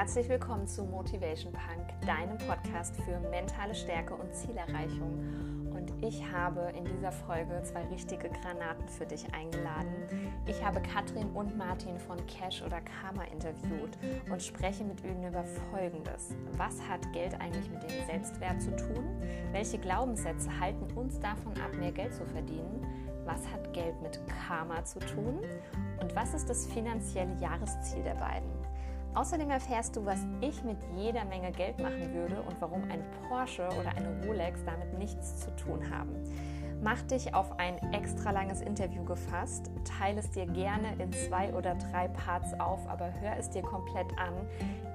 Herzlich willkommen zu Motivation Punk, deinem Podcast für mentale Stärke und Zielerreichung. Und ich habe in dieser Folge zwei richtige Granaten für dich eingeladen. Ich habe Katrin und Martin von Cash oder Karma interviewt und spreche mit ihnen über Folgendes. Was hat Geld eigentlich mit dem Selbstwert zu tun? Welche Glaubenssätze halten uns davon ab, mehr Geld zu verdienen? Was hat Geld mit Karma zu tun? Und was ist das finanzielle Jahresziel der beiden? Außerdem erfährst du, was ich mit jeder Menge Geld machen würde und warum ein Porsche oder eine Rolex damit nichts zu tun haben. Mach dich auf ein extra langes Interview gefasst, teile es dir gerne in zwei oder drei Parts auf, aber hör es dir komplett an,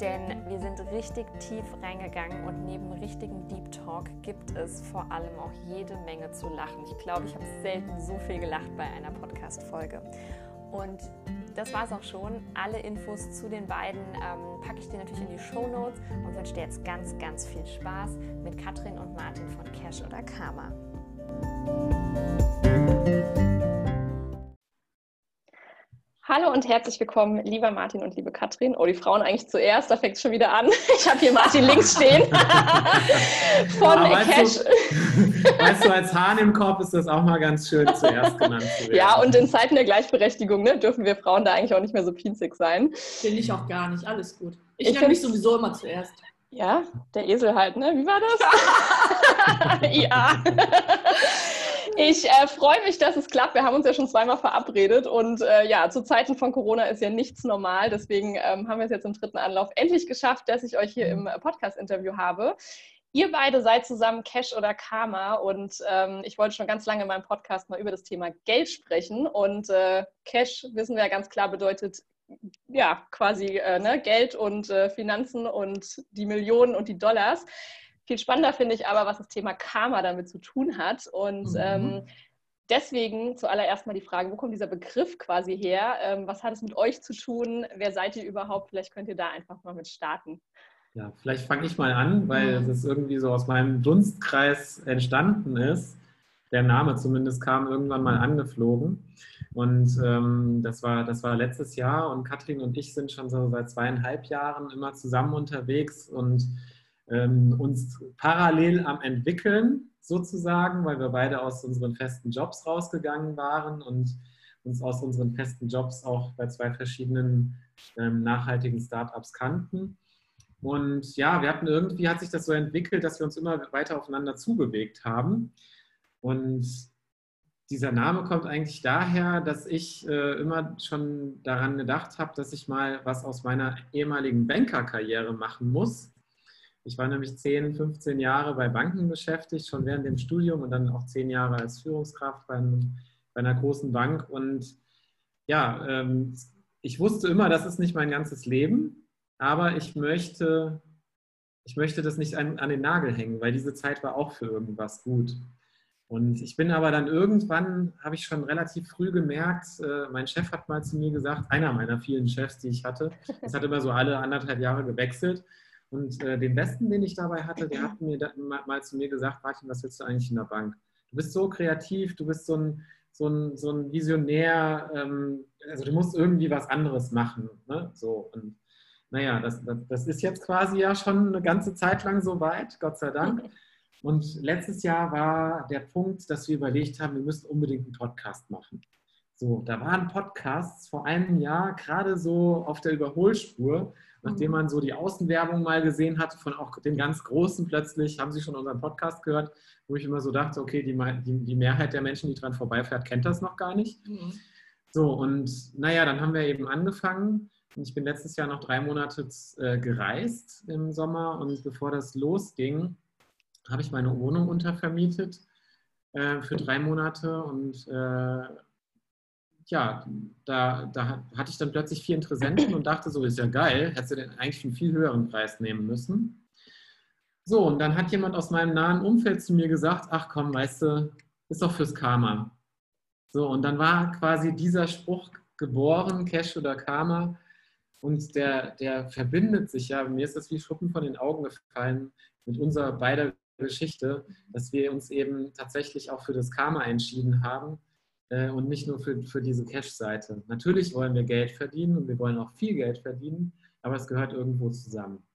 denn wir sind richtig tief reingegangen und neben richtigen Deep Talk gibt es vor allem auch jede Menge zu lachen. Ich glaube, ich habe selten so viel gelacht bei einer Podcast-Folge. Und das war es auch schon. Alle Infos zu den beiden ähm, packe ich dir natürlich in die Show Notes und wünsche dir jetzt ganz, ganz viel Spaß mit Katrin und Martin von Cash oder Karma. Hallo und herzlich willkommen, lieber Martin und liebe Katrin. Oh, die Frauen eigentlich zuerst, da fängt es schon wieder an. Ich habe hier Martin links stehen. Von ja, Cash. Du, weißt du, als Hahn im Korb ist das auch mal ganz schön zuerst genannt zu werden. Ja, und in Zeiten der Gleichberechtigung ne, dürfen wir Frauen da eigentlich auch nicht mehr so pinzig sein. Finde ich auch gar nicht. Alles gut. Ich, ich nenne mich sowieso immer zuerst. Ja, der Esel halt, ne? Wie war das? ja. Ich äh, freue mich, dass es klappt. Wir haben uns ja schon zweimal verabredet und äh, ja, zu Zeiten von Corona ist ja nichts normal. Deswegen ähm, haben wir es jetzt im dritten Anlauf endlich geschafft, dass ich euch hier im Podcast-Interview habe. Ihr beide seid zusammen Cash oder Karma und ähm, ich wollte schon ganz lange in meinem Podcast mal über das Thema Geld sprechen und äh, Cash, wissen wir ja ganz klar, bedeutet ja quasi äh, ne, Geld und äh, Finanzen und die Millionen und die Dollars. Viel spannender finde ich aber, was das Thema Karma damit zu tun hat. Und mhm. ähm, deswegen zuallererst mal die Frage, wo kommt dieser Begriff quasi her? Ähm, was hat es mit euch zu tun? Wer seid ihr überhaupt? Vielleicht könnt ihr da einfach mal mit starten. Ja, vielleicht fange ich mal an, weil mhm. es irgendwie so aus meinem Dunstkreis entstanden ist. Der Name zumindest kam irgendwann mal angeflogen. Und ähm, das, war, das war letztes Jahr und Katrin und ich sind schon so seit zweieinhalb Jahren immer zusammen unterwegs und ähm, uns parallel am entwickeln sozusagen, weil wir beide aus unseren festen Jobs rausgegangen waren und uns aus unseren festen Jobs auch bei zwei verschiedenen ähm, nachhaltigen Startups kannten. Und ja, wir hatten irgendwie, hat sich das so entwickelt, dass wir uns immer weiter aufeinander zubewegt haben. Und dieser Name kommt eigentlich daher, dass ich äh, immer schon daran gedacht habe, dass ich mal was aus meiner ehemaligen Bankerkarriere machen muss. Ich war nämlich 10, 15 Jahre bei Banken beschäftigt, schon während dem Studium und dann auch 10 Jahre als Führungskraft bei, einem, bei einer großen Bank. Und ja, ähm, ich wusste immer, das ist nicht mein ganzes Leben, aber ich möchte, ich möchte das nicht an, an den Nagel hängen, weil diese Zeit war auch für irgendwas gut. Und ich bin aber dann irgendwann, habe ich schon relativ früh gemerkt, äh, mein Chef hat mal zu mir gesagt, einer meiner vielen Chefs, die ich hatte, das hat immer so alle anderthalb Jahre gewechselt, und äh, den besten, den ich dabei hatte, der hat mir mal, mal, zu mir gesagt, Martin, was willst du eigentlich in der Bank? Du bist so kreativ, du bist so ein, so ein, so ein Visionär, ähm, also du musst irgendwie was anderes machen. Ne? So, und naja, das, das, das, ist jetzt quasi ja schon eine ganze Zeit lang so weit, Gott sei Dank. Und letztes Jahr war der Punkt, dass wir überlegt haben, wir müssen unbedingt einen Podcast machen. So, da waren Podcasts vor einem Jahr gerade so auf der Überholspur nachdem man so die Außenwerbung mal gesehen hat, von auch den ganz Großen plötzlich, haben sie schon unseren Podcast gehört, wo ich immer so dachte, okay, die, die, die Mehrheit der Menschen, die dran vorbeifährt, kennt das noch gar nicht. Mhm. So, und naja, dann haben wir eben angefangen. Ich bin letztes Jahr noch drei Monate äh, gereist im Sommer und bevor das losging, habe ich meine Wohnung untervermietet äh, für drei Monate und äh, ja, da, da hatte ich dann plötzlich vier Interessenten und dachte so, ist ja geil, hättest du denn eigentlich einen viel höheren Preis nehmen müssen. So, und dann hat jemand aus meinem nahen Umfeld zu mir gesagt, ach komm, weißt du, ist doch fürs Karma. So, und dann war quasi dieser Spruch geboren, Cash oder Karma, und der, der verbindet sich ja, mir ist das wie Schuppen von den Augen gefallen mit unserer beider Geschichte, dass wir uns eben tatsächlich auch für das Karma entschieden haben äh, und nicht nur für, für diese Cash-Seite. Natürlich wollen wir Geld verdienen und wir wollen auch viel Geld verdienen, aber es gehört irgendwo zusammen.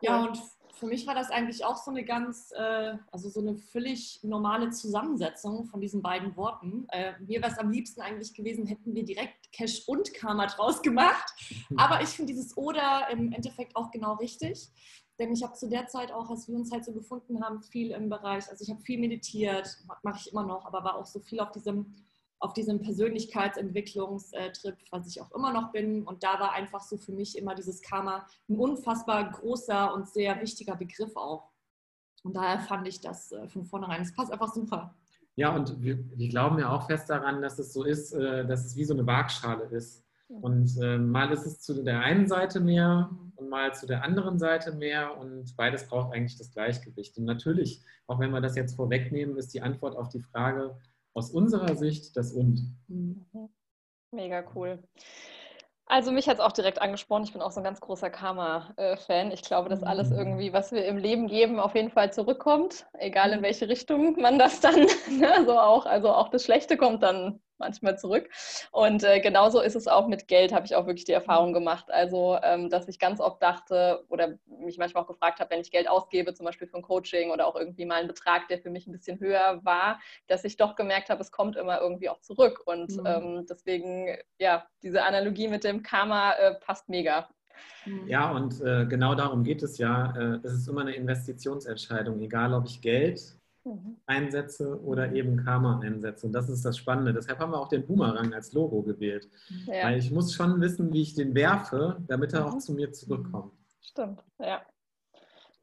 Ja, und für mich war das eigentlich auch so eine ganz, äh, also so eine völlig normale Zusammensetzung von diesen beiden Worten. Äh, mir wäre es am liebsten eigentlich gewesen, hätten wir direkt Cash und Karma draus gemacht. Aber ich finde dieses Oder im Endeffekt auch genau richtig. Denn ich habe zu der Zeit auch, als wir uns halt so gefunden haben, viel im Bereich, also ich habe viel meditiert, mache ich immer noch, aber war auch so viel auf diesem auf diesem Persönlichkeitsentwicklungstrip, was ich auch immer noch bin. Und da war einfach so für mich immer dieses Karma ein unfassbar großer und sehr wichtiger Begriff auch. Und daher fand ich das äh, von vornherein, es passt einfach super. Ja, und wir, wir, glauben ja auch fest daran, dass es so ist, äh, dass es wie so eine Waagschale ist. Und äh, mal ist es zu der einen Seite mehr und mal zu der anderen Seite mehr und beides braucht eigentlich das Gleichgewicht. Und natürlich, auch wenn wir das jetzt vorwegnehmen, ist die Antwort auf die Frage, aus unserer Sicht das Und. Mhm. Mega cool. Also mich hat es auch direkt angesprochen. Ich bin auch so ein ganz großer Karma-Fan. Ich glaube, dass alles mhm. irgendwie, was wir im Leben geben, auf jeden Fall zurückkommt, egal in mhm. welche Richtung man das dann, ne, so auch, also auch das Schlechte kommt dann manchmal zurück. Und äh, genauso ist es auch mit Geld, habe ich auch wirklich die Erfahrung gemacht. Also, ähm, dass ich ganz oft dachte oder mich manchmal auch gefragt habe, wenn ich Geld ausgebe, zum Beispiel für ein Coaching oder auch irgendwie mal einen Betrag, der für mich ein bisschen höher war, dass ich doch gemerkt habe, es kommt immer irgendwie auch zurück. Und mhm. ähm, deswegen, ja, diese Analogie mit dem Karma äh, passt mega. Mhm. Ja, und äh, genau darum geht es ja. Äh, es ist immer eine Investitionsentscheidung, egal ob ich Geld Mhm. Einsätze oder eben Karma-Einsätze. Und das ist das Spannende. Deshalb haben wir auch den Boomerang als Logo gewählt. Ja. Weil ich muss schon wissen, wie ich den werfe, damit er mhm. auch zu mir zurückkommt. Stimmt, ja.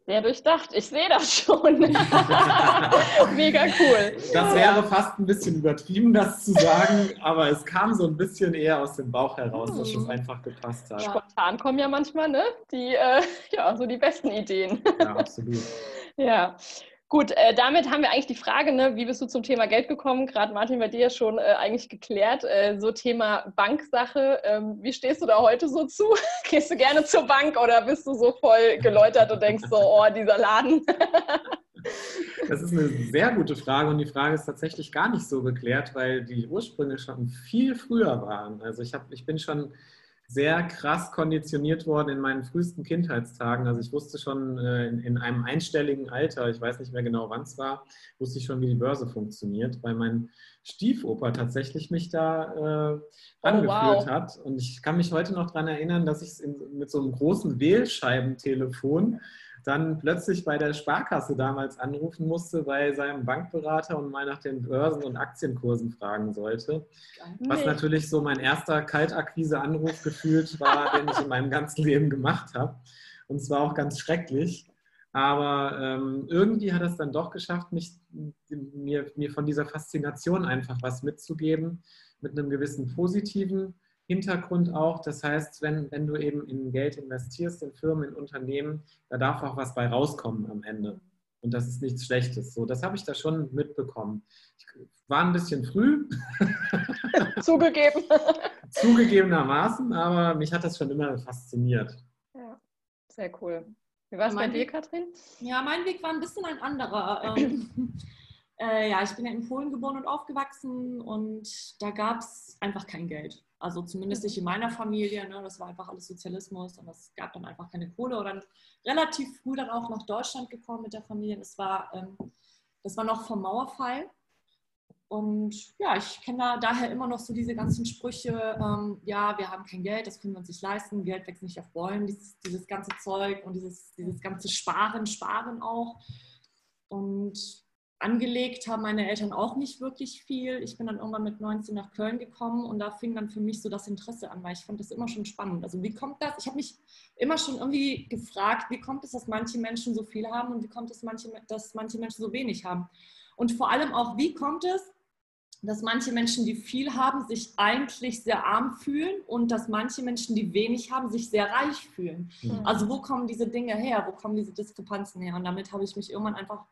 Sehr durchdacht, ich sehe das schon. Mega cool. Das wäre fast ein bisschen übertrieben, das zu sagen, aber es kam so ein bisschen eher aus dem Bauch heraus, dass es mhm. einfach gepasst hat. Spontan kommen ja manchmal ne? die, äh, ja, so die besten Ideen. Ja, absolut. ja, Gut, äh, damit haben wir eigentlich die Frage, ne, wie bist du zum Thema Geld gekommen? Gerade Martin, bei dir schon äh, eigentlich geklärt. Äh, so Thema Banksache. Ähm, wie stehst du da heute so zu? Gehst du gerne zur Bank oder bist du so voll geläutert und denkst so, oh, dieser Laden? das ist eine sehr gute Frage und die Frage ist tatsächlich gar nicht so geklärt, weil die Ursprünge schon viel früher waren. Also ich, hab, ich bin schon sehr krass konditioniert worden in meinen frühesten Kindheitstagen. Also ich wusste schon äh, in, in, einem einstelligen Alter, ich weiß nicht mehr genau wann es war, wusste ich schon, wie die Börse funktioniert, weil mein Stiefoper tatsächlich mich da äh, angeführt oh, wow. hat. Und ich kann mich heute noch daran erinnern, dass ich mit so einem großen Wählscheibentelefon dann plötzlich bei der Sparkasse damals anrufen musste, bei seinem Bankberater und mal nach den Börsen- und Aktienkursen fragen sollte. Was nee. natürlich so mein erster Kaltakquise-Anruf gefühlt war, den ich in meinem ganzen Leben gemacht habe. Und zwar auch ganz schrecklich. Aber ähm, irgendwie hat es dann doch geschafft, mich, mir, mir von dieser Faszination einfach was mitzugeben, mit einem gewissen positiven Hintergrund auch. Das heißt, wenn, wenn du eben in Geld investierst, in Firmen, in Unternehmen, da darf auch was bei rauskommen am Ende. Und das ist nichts Schlechtes. So, das habe ich da schon mitbekommen. Ich war ein bisschen früh. Zugegeben. Zugegebenermaßen, aber mich hat das schon immer fasziniert. Ja, sehr cool. Wie war es bei dir, Katrin? Ja, mein Weg war ein bisschen ein anderer. Ähm, äh, ja, ich bin ja in Polen geboren und aufgewachsen und da gab es einfach kein Geld. Also zumindest nicht in meiner Familie. Ne? Das war einfach alles Sozialismus und es gab dann einfach keine Kohle. Und dann relativ früh dann auch nach Deutschland gekommen mit der Familie. Das war, ähm, das war noch vom Mauerfall. Und ja, ich kenne da daher immer noch so diese ganzen Sprüche, ähm, ja, wir haben kein Geld, das können wir uns nicht leisten, Geld wächst nicht auf Bäumen, dieses, dieses ganze Zeug und dieses, dieses ganze Sparen, Sparen auch. Und angelegt haben meine Eltern auch nicht wirklich viel. Ich bin dann irgendwann mit 19 nach Köln gekommen und da fing dann für mich so das Interesse an, weil ich fand das immer schon spannend. Also wie kommt das? Ich habe mich immer schon irgendwie gefragt, wie kommt es, dass manche Menschen so viel haben und wie kommt es, manche, dass manche Menschen so wenig haben? Und vor allem auch, wie kommt es, dass manche Menschen, die viel haben, sich eigentlich sehr arm fühlen und dass manche Menschen, die wenig haben, sich sehr reich fühlen. Mhm. Also wo kommen diese Dinge her? Wo kommen diese Diskrepanzen her? Und damit habe ich mich irgendwann einfach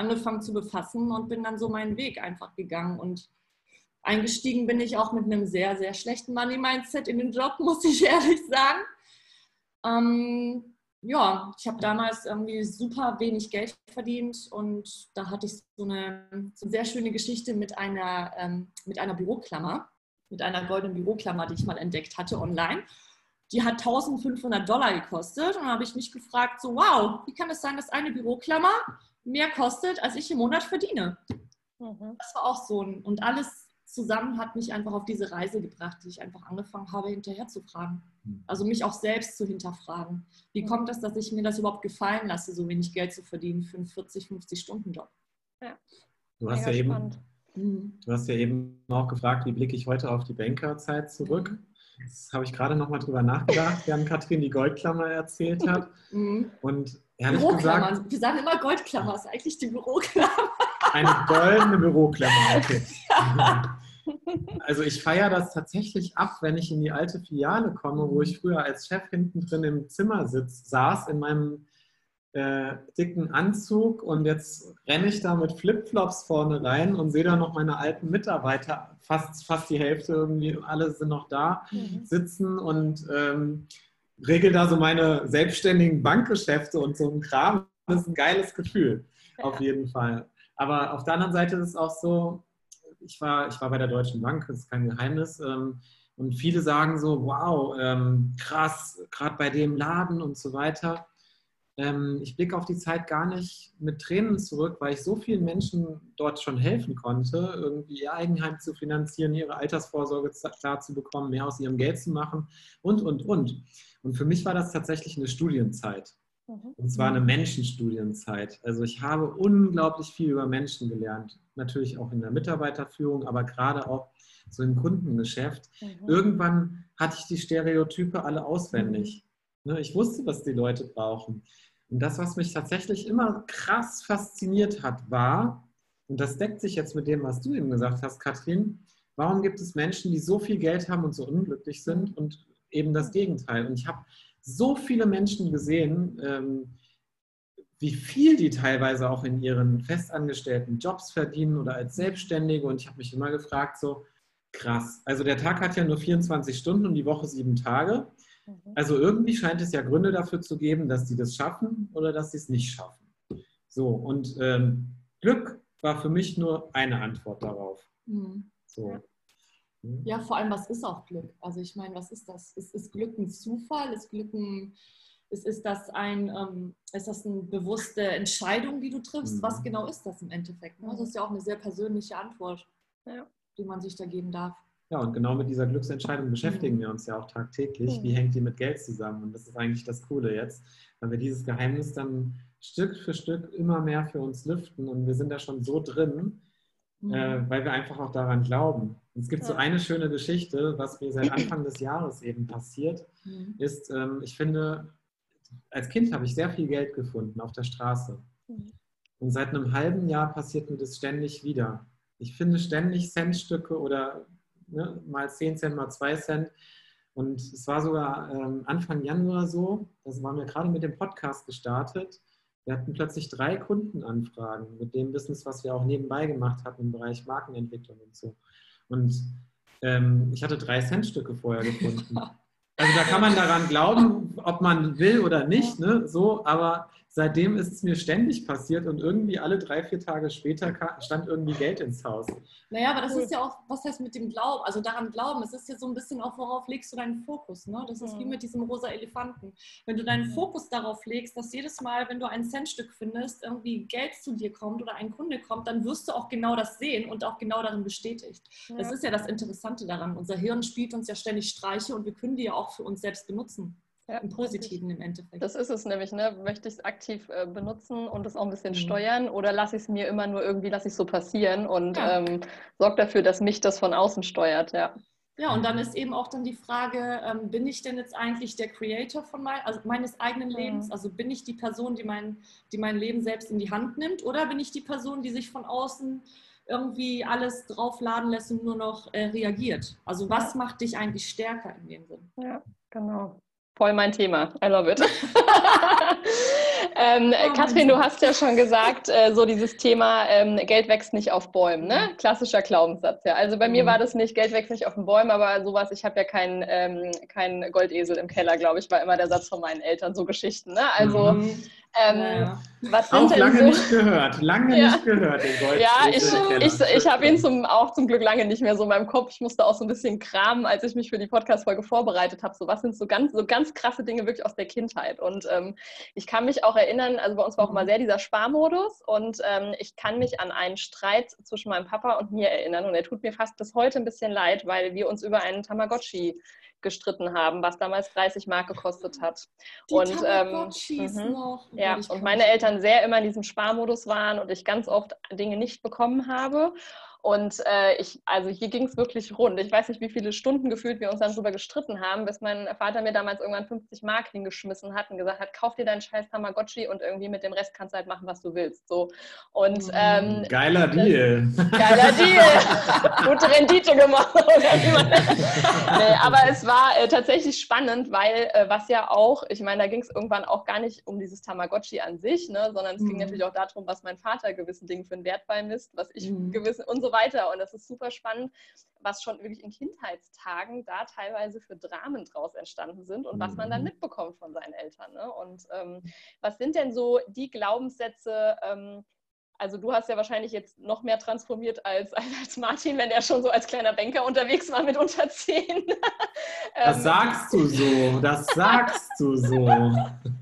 angefangen zu befassen und bin dann so meinen Weg einfach gegangen. Und eingestiegen bin ich auch mit einem sehr, sehr schlechten Money-Mindset in den Job, muss ich ehrlich sagen. Ähm, ja, ich habe damals irgendwie super wenig Geld verdient und da hatte ich so eine, so eine sehr schöne Geschichte mit einer, ähm, mit einer Büroklammer, mit einer goldenen Büroklammer, die ich mal entdeckt hatte online. die hat 1500 Dollar gekostet. Und dann habe ich mich gefragt, so wow, wie kann es sein, dass eine Büroklammer mehr kostet, als ich im Monat verdiene? Mhm. Das war auch so ein, und alles zusammen hat mich einfach auf diese Reise gebracht, die ich einfach angefangen habe, hinterher zu fragen. Mhm. Also mich auch selbst zu hinterfragen. Wie kommt es, dass ich mir das überhaupt gefallen lasse, so wenig Geld zu verdienen für einen 40, 50 Stunden Job? Ja. Du hast ja, eben, mhm. du hast ja eben auch gefragt, wie blicke ich heute auf die Bankerzeit zurück? Mhm. Das habe ich gerade noch mal drüber nachgedacht, während Katrin die Goldklammer erzählt hat. Mhm. Und ehrlich gesagt. Wir sagen immer Goldklammer, ist eigentlich die Büroklammer. Eine goldene Büroklammer, okay. Also ich feiere das tatsächlich ab, wenn ich in die alte Filiale komme, wo ich früher als Chef hinten drin im Zimmer sitz, saß in meinem äh, dicken Anzug und jetzt renne ich da mit Flipflops vorne rein und sehe da noch meine alten Mitarbeiter, fast, fast die Hälfte irgendwie, alle sind noch da, mhm. sitzen und ähm, regel da so meine selbstständigen Bankgeschäfte und so ein Kram. Das ist ein geiles Gefühl, ja. auf jeden Fall. Aber auf der anderen Seite ist es auch so, ich war, ich war bei der Deutschen Bank, das ist kein Geheimnis. Ähm, und viele sagen so, wow, ähm, krass, gerade bei dem Laden und so weiter. Ähm, ich blicke auf die Zeit gar nicht mit Tränen zurück, weil ich so vielen Menschen dort schon helfen konnte, irgendwie ihr Eigenheim zu finanzieren, ihre Altersvorsorge klar zu bekommen, mehr aus ihrem Geld zu machen und, und, und. Und für mich war das tatsächlich eine Studienzeit. Mhm. Und zwar eine Menschenstudienzeit. Also ich habe unglaublich viel über Menschen gelernt. Natürlich auch in der Mitarbeiterführung, aber gerade auch so im Kundengeschäft. Mhm. Irgendwann hatte ich die Stereotype alle auswendig. Mhm. Ne, ich wusste, was die Leute brauchen. Und das, was mich tatsächlich immer krass fasziniert hat, war, und das deckt sich jetzt mit dem, was du eben gesagt hast, Katrin, warum gibt es Menschen, die so viel Geld haben und so unglücklich sind und eben das Gegenteil. Und ich habe so viele Menschen gesehen, ähm, wie viel die teilweise auch in ihren festangestellten Jobs verdienen oder als Selbstständige. Und ich habe mich immer gefragt, so krass. Also der Tag hat ja nur 24 Stunden und die Woche sieben Tage. Mhm. Also irgendwie scheint es ja Gründe dafür zu geben, dass sie das schaffen oder dass sie es nicht schaffen. So, und ähm, Glück war für mich nur eine Antwort darauf. Mhm. So. Hm? Ja, vor allem, was ist auch Glück? Also ich meine, was ist das? Ist, ist Glück ein Zufall? Ist Glück ein, ist, ist, das ein, ähm, ist das eine bewusste Entscheidung, die du triffst? Mhm. Was genau ist das im Endeffekt? Ne? Das ist ja auch eine sehr persönliche Antwort, ja. die man sich da geben darf. Ja, und genau mit dieser Glücksentscheidung beschäftigen mhm. wir uns ja auch tagtäglich. Mhm. Wie hängt die mit Geld zusammen? Und das ist eigentlich das Coole jetzt, weil wir dieses Geheimnis dann Stück für Stück immer mehr für uns lüften und wir sind da schon so drin, mhm. äh, weil wir einfach auch daran glauben. Es gibt ja. so eine schöne Geschichte, was mir seit Anfang des Jahres eben passiert, mhm. ist, ähm, ich finde, als Kind habe ich sehr viel Geld gefunden auf der Straße. Mhm. Und seit einem halben Jahr passiert mir das ständig wieder. Ich finde ständig Centstücke oder ne, mal 10 Cent, mal 2 Cent. Und es war sogar ähm, Anfang Januar so, das waren wir gerade mit dem Podcast gestartet. Wir hatten plötzlich drei Kundenanfragen mit dem Business, was wir auch nebenbei gemacht hatten im Bereich Markenentwicklung und so. Und ähm, ich hatte drei Centstücke vorher gefunden. Also da kann man daran glauben, ob man will oder nicht, ne? so, aber seitdem ist es mir ständig passiert und irgendwie alle drei, vier Tage später stand irgendwie Geld ins Haus. Naja, aber das ist ja auch, was heißt mit dem Glauben, also daran glauben, es ist ja so ein bisschen auch, worauf legst du deinen Fokus, ne? Das ist wie mhm. mit diesem rosa Elefanten. Wenn du deinen mhm. Fokus darauf legst, dass jedes Mal, wenn du ein Centstück findest, irgendwie Geld zu dir kommt oder ein Kunde kommt, dann wirst du auch genau das sehen und auch genau darin bestätigt. Ja. Das ist ja das Interessante daran. Unser Hirn spielt uns ja ständig Streiche und wir können die ja auch für uns selbst benutzen. Ja, Im Positiven im Endeffekt. Das ist es nämlich, ne? Möchte ich es aktiv äh, benutzen und es auch ein bisschen mhm. steuern oder lasse ich es mir immer nur irgendwie, lasse ich so passieren und ja. ähm, sorge dafür, dass mich das von außen steuert, ja. Ja, und dann ist eben auch dann die Frage, ähm, bin ich denn jetzt eigentlich der Creator von mein, also meines eigenen mhm. Lebens? Also bin ich die Person, die mein, die mein Leben selbst in die Hand nimmt oder bin ich die Person, die sich von außen irgendwie alles draufladen lässt und nur noch äh, reagiert? Also was macht dich eigentlich stärker in dem Sinn? Ja, genau voll mein Thema. I love it. ähm, oh, Katrin, du hast ja schon gesagt, äh, so dieses Thema ähm, Geld wächst nicht auf Bäumen, ne? Klassischer Glaubenssatz, ja. Also bei mhm. mir war das nicht, Geld wächst nicht auf den Bäumen, aber sowas, ich habe ja keinen ähm, kein Goldesel im Keller, glaube ich, war immer der Satz von meinen Eltern, so Geschichten, ne? Also mhm. Ähm, ja. Was sind Auch lange so? nicht gehört, lange ja. nicht gehört. Ja, ich, ich, ich habe ihn zum, auch zum Glück lange nicht mehr so in meinem Kopf. Ich musste auch so ein bisschen kramen, als ich mich für die Podcast-Folge vorbereitet habe. So, was sind so ganz, so ganz krasse Dinge wirklich aus der Kindheit? Und ähm, ich kann mich auch erinnern, also bei uns war auch immer mhm. sehr dieser Sparmodus und ähm, ich kann mich an einen Streit zwischen meinem Papa und mir erinnern und er tut mir fast bis heute ein bisschen leid, weil wir uns über einen Tamagotchi gestritten haben, was damals 30 Mark gekostet hat. Die und ähm, noch. ja, und meine Eltern sehr immer in diesem Sparmodus waren und ich ganz oft Dinge nicht bekommen habe. Und äh, ich, also hier ging es wirklich rund. Ich weiß nicht, wie viele Stunden gefühlt wir uns dann darüber gestritten haben, bis mein Vater mir damals irgendwann 50 Mark hingeschmissen hat und gesagt hat, kauf dir deinen scheiß Tamagotchi und irgendwie mit dem Rest kannst du halt machen, was du willst. So. Und, mm, ähm, geiler Deal. Geiler Deal. Gute Rendite gemacht. nee, aber es war äh, tatsächlich spannend, weil äh, was ja auch, ich meine, da ging es irgendwann auch gar nicht um dieses Tamagotchi an sich, ne, sondern es mm. ging mhm. natürlich auch darum, was mein Vater gewissen Dingen für einen Wert beimisst, was ich mm. gewissen und so weiter. Und das ist super spannend, was schon wirklich in Kindheitstagen da teilweise für Dramen draus entstanden sind und was man dann mhm. mitbekommt von seinen Eltern. Ne? Und ähm, was sind denn so die Glaubenssätze, ähm, also du hast ja wahrscheinlich jetzt noch mehr transformiert als, als Martin, wenn er schon so als kleiner Banker unterwegs war mit unter 10. Das ähm, sagst du so, das sagst du so.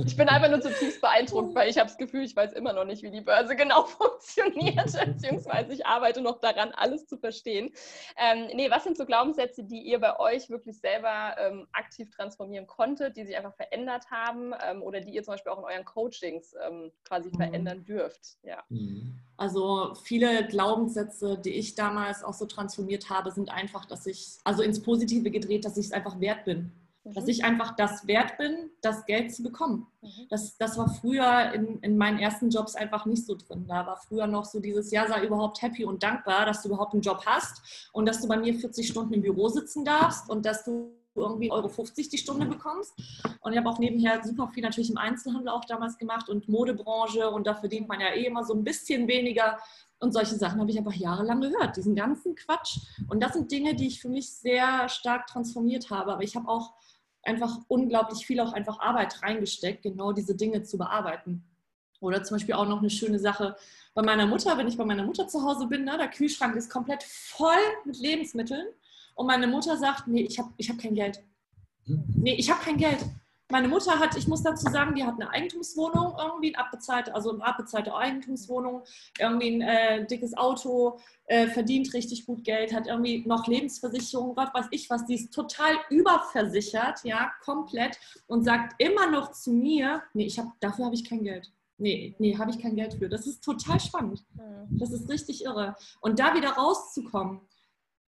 Ich bin einfach nur zutiefst beeindruckt, weil ich habe das Gefühl, ich weiß immer noch nicht, wie die Börse genau funktioniert, beziehungsweise ich arbeite noch daran, alles zu verstehen. Ähm, nee, was sind so Glaubenssätze, die ihr bei euch wirklich selber ähm, aktiv transformieren konntet, die sich einfach verändert haben ähm, oder die ihr zum Beispiel auch in euren Coachings ähm, quasi mhm. verändern dürft? Ja. Mhm. Also viele Glaubenssätze, die ich damals auch so transformiert habe, sind einfach, dass ich, also ins Positive gedreht, dass ich es einfach wert bin. Mhm. Dass ich einfach das wert bin, das Geld zu bekommen. Mhm. Das, das war früher in, in meinen ersten Jobs einfach nicht so drin. Da war früher noch so dieses, ja, sei überhaupt happy und dankbar, dass du überhaupt einen Job hast und dass du bei mir 40 Stunden im Büro sitzen darfst und dass du irgendwie Euro 50 die Stunde bekommst. Und ich habe auch nebenher super viel natürlich im Einzelhandel auch damals gemacht und Modebranche und da verdient man ja eh immer so ein bisschen weniger. Und solche Sachen habe ich einfach jahrelang gehört, diesen ganzen Quatsch. Und das sind Dinge, die ich für mich sehr stark transformiert habe. Aber ich habe auch einfach unglaublich viel auch einfach Arbeit reingesteckt, genau diese Dinge zu bearbeiten. Oder zum Beispiel auch noch eine schöne Sache bei meiner Mutter, wenn ich bei meiner Mutter zu Hause bin, ne, der Kühlschrank ist komplett voll mit Lebensmitteln und meine Mutter sagt, nee, ich habe ich hab kein Geld. Nee, ich habe kein Geld. Meine Mutter hat, ich muss dazu sagen, die hat eine Eigentumswohnung, irgendwie ein abbezahlte, also eine abbezahlte Eigentumswohnung, irgendwie ein äh, dickes Auto, äh, verdient richtig gut Geld, hat irgendwie noch Lebensversicherung, was weiß ich was, die ist total überversichert, ja, komplett und sagt immer noch zu mir, nee, ich hab, dafür habe ich kein Geld. Nee, nee, habe ich kein Geld für. Das ist total spannend. Das ist richtig irre. Und da wieder rauszukommen,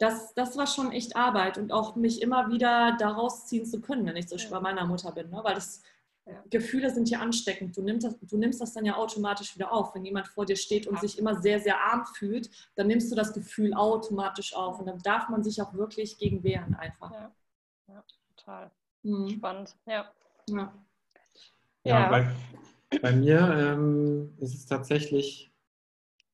das, das war schon echt Arbeit und auch mich immer wieder daraus ziehen zu können, wenn ich so bei meiner Mutter bin. Ne? Weil das ja. Gefühle sind ja ansteckend. Du nimmst, das, du nimmst das dann ja automatisch wieder auf. Wenn jemand vor dir steht und ja. sich immer sehr, sehr arm fühlt, dann nimmst du das Gefühl automatisch auf. Und dann darf man sich auch wirklich gegen wehren einfach. Ja, ja total. Mhm. Spannend, ja. Ja, ja. Bei, bei, mir ähm, ist es tatsächlich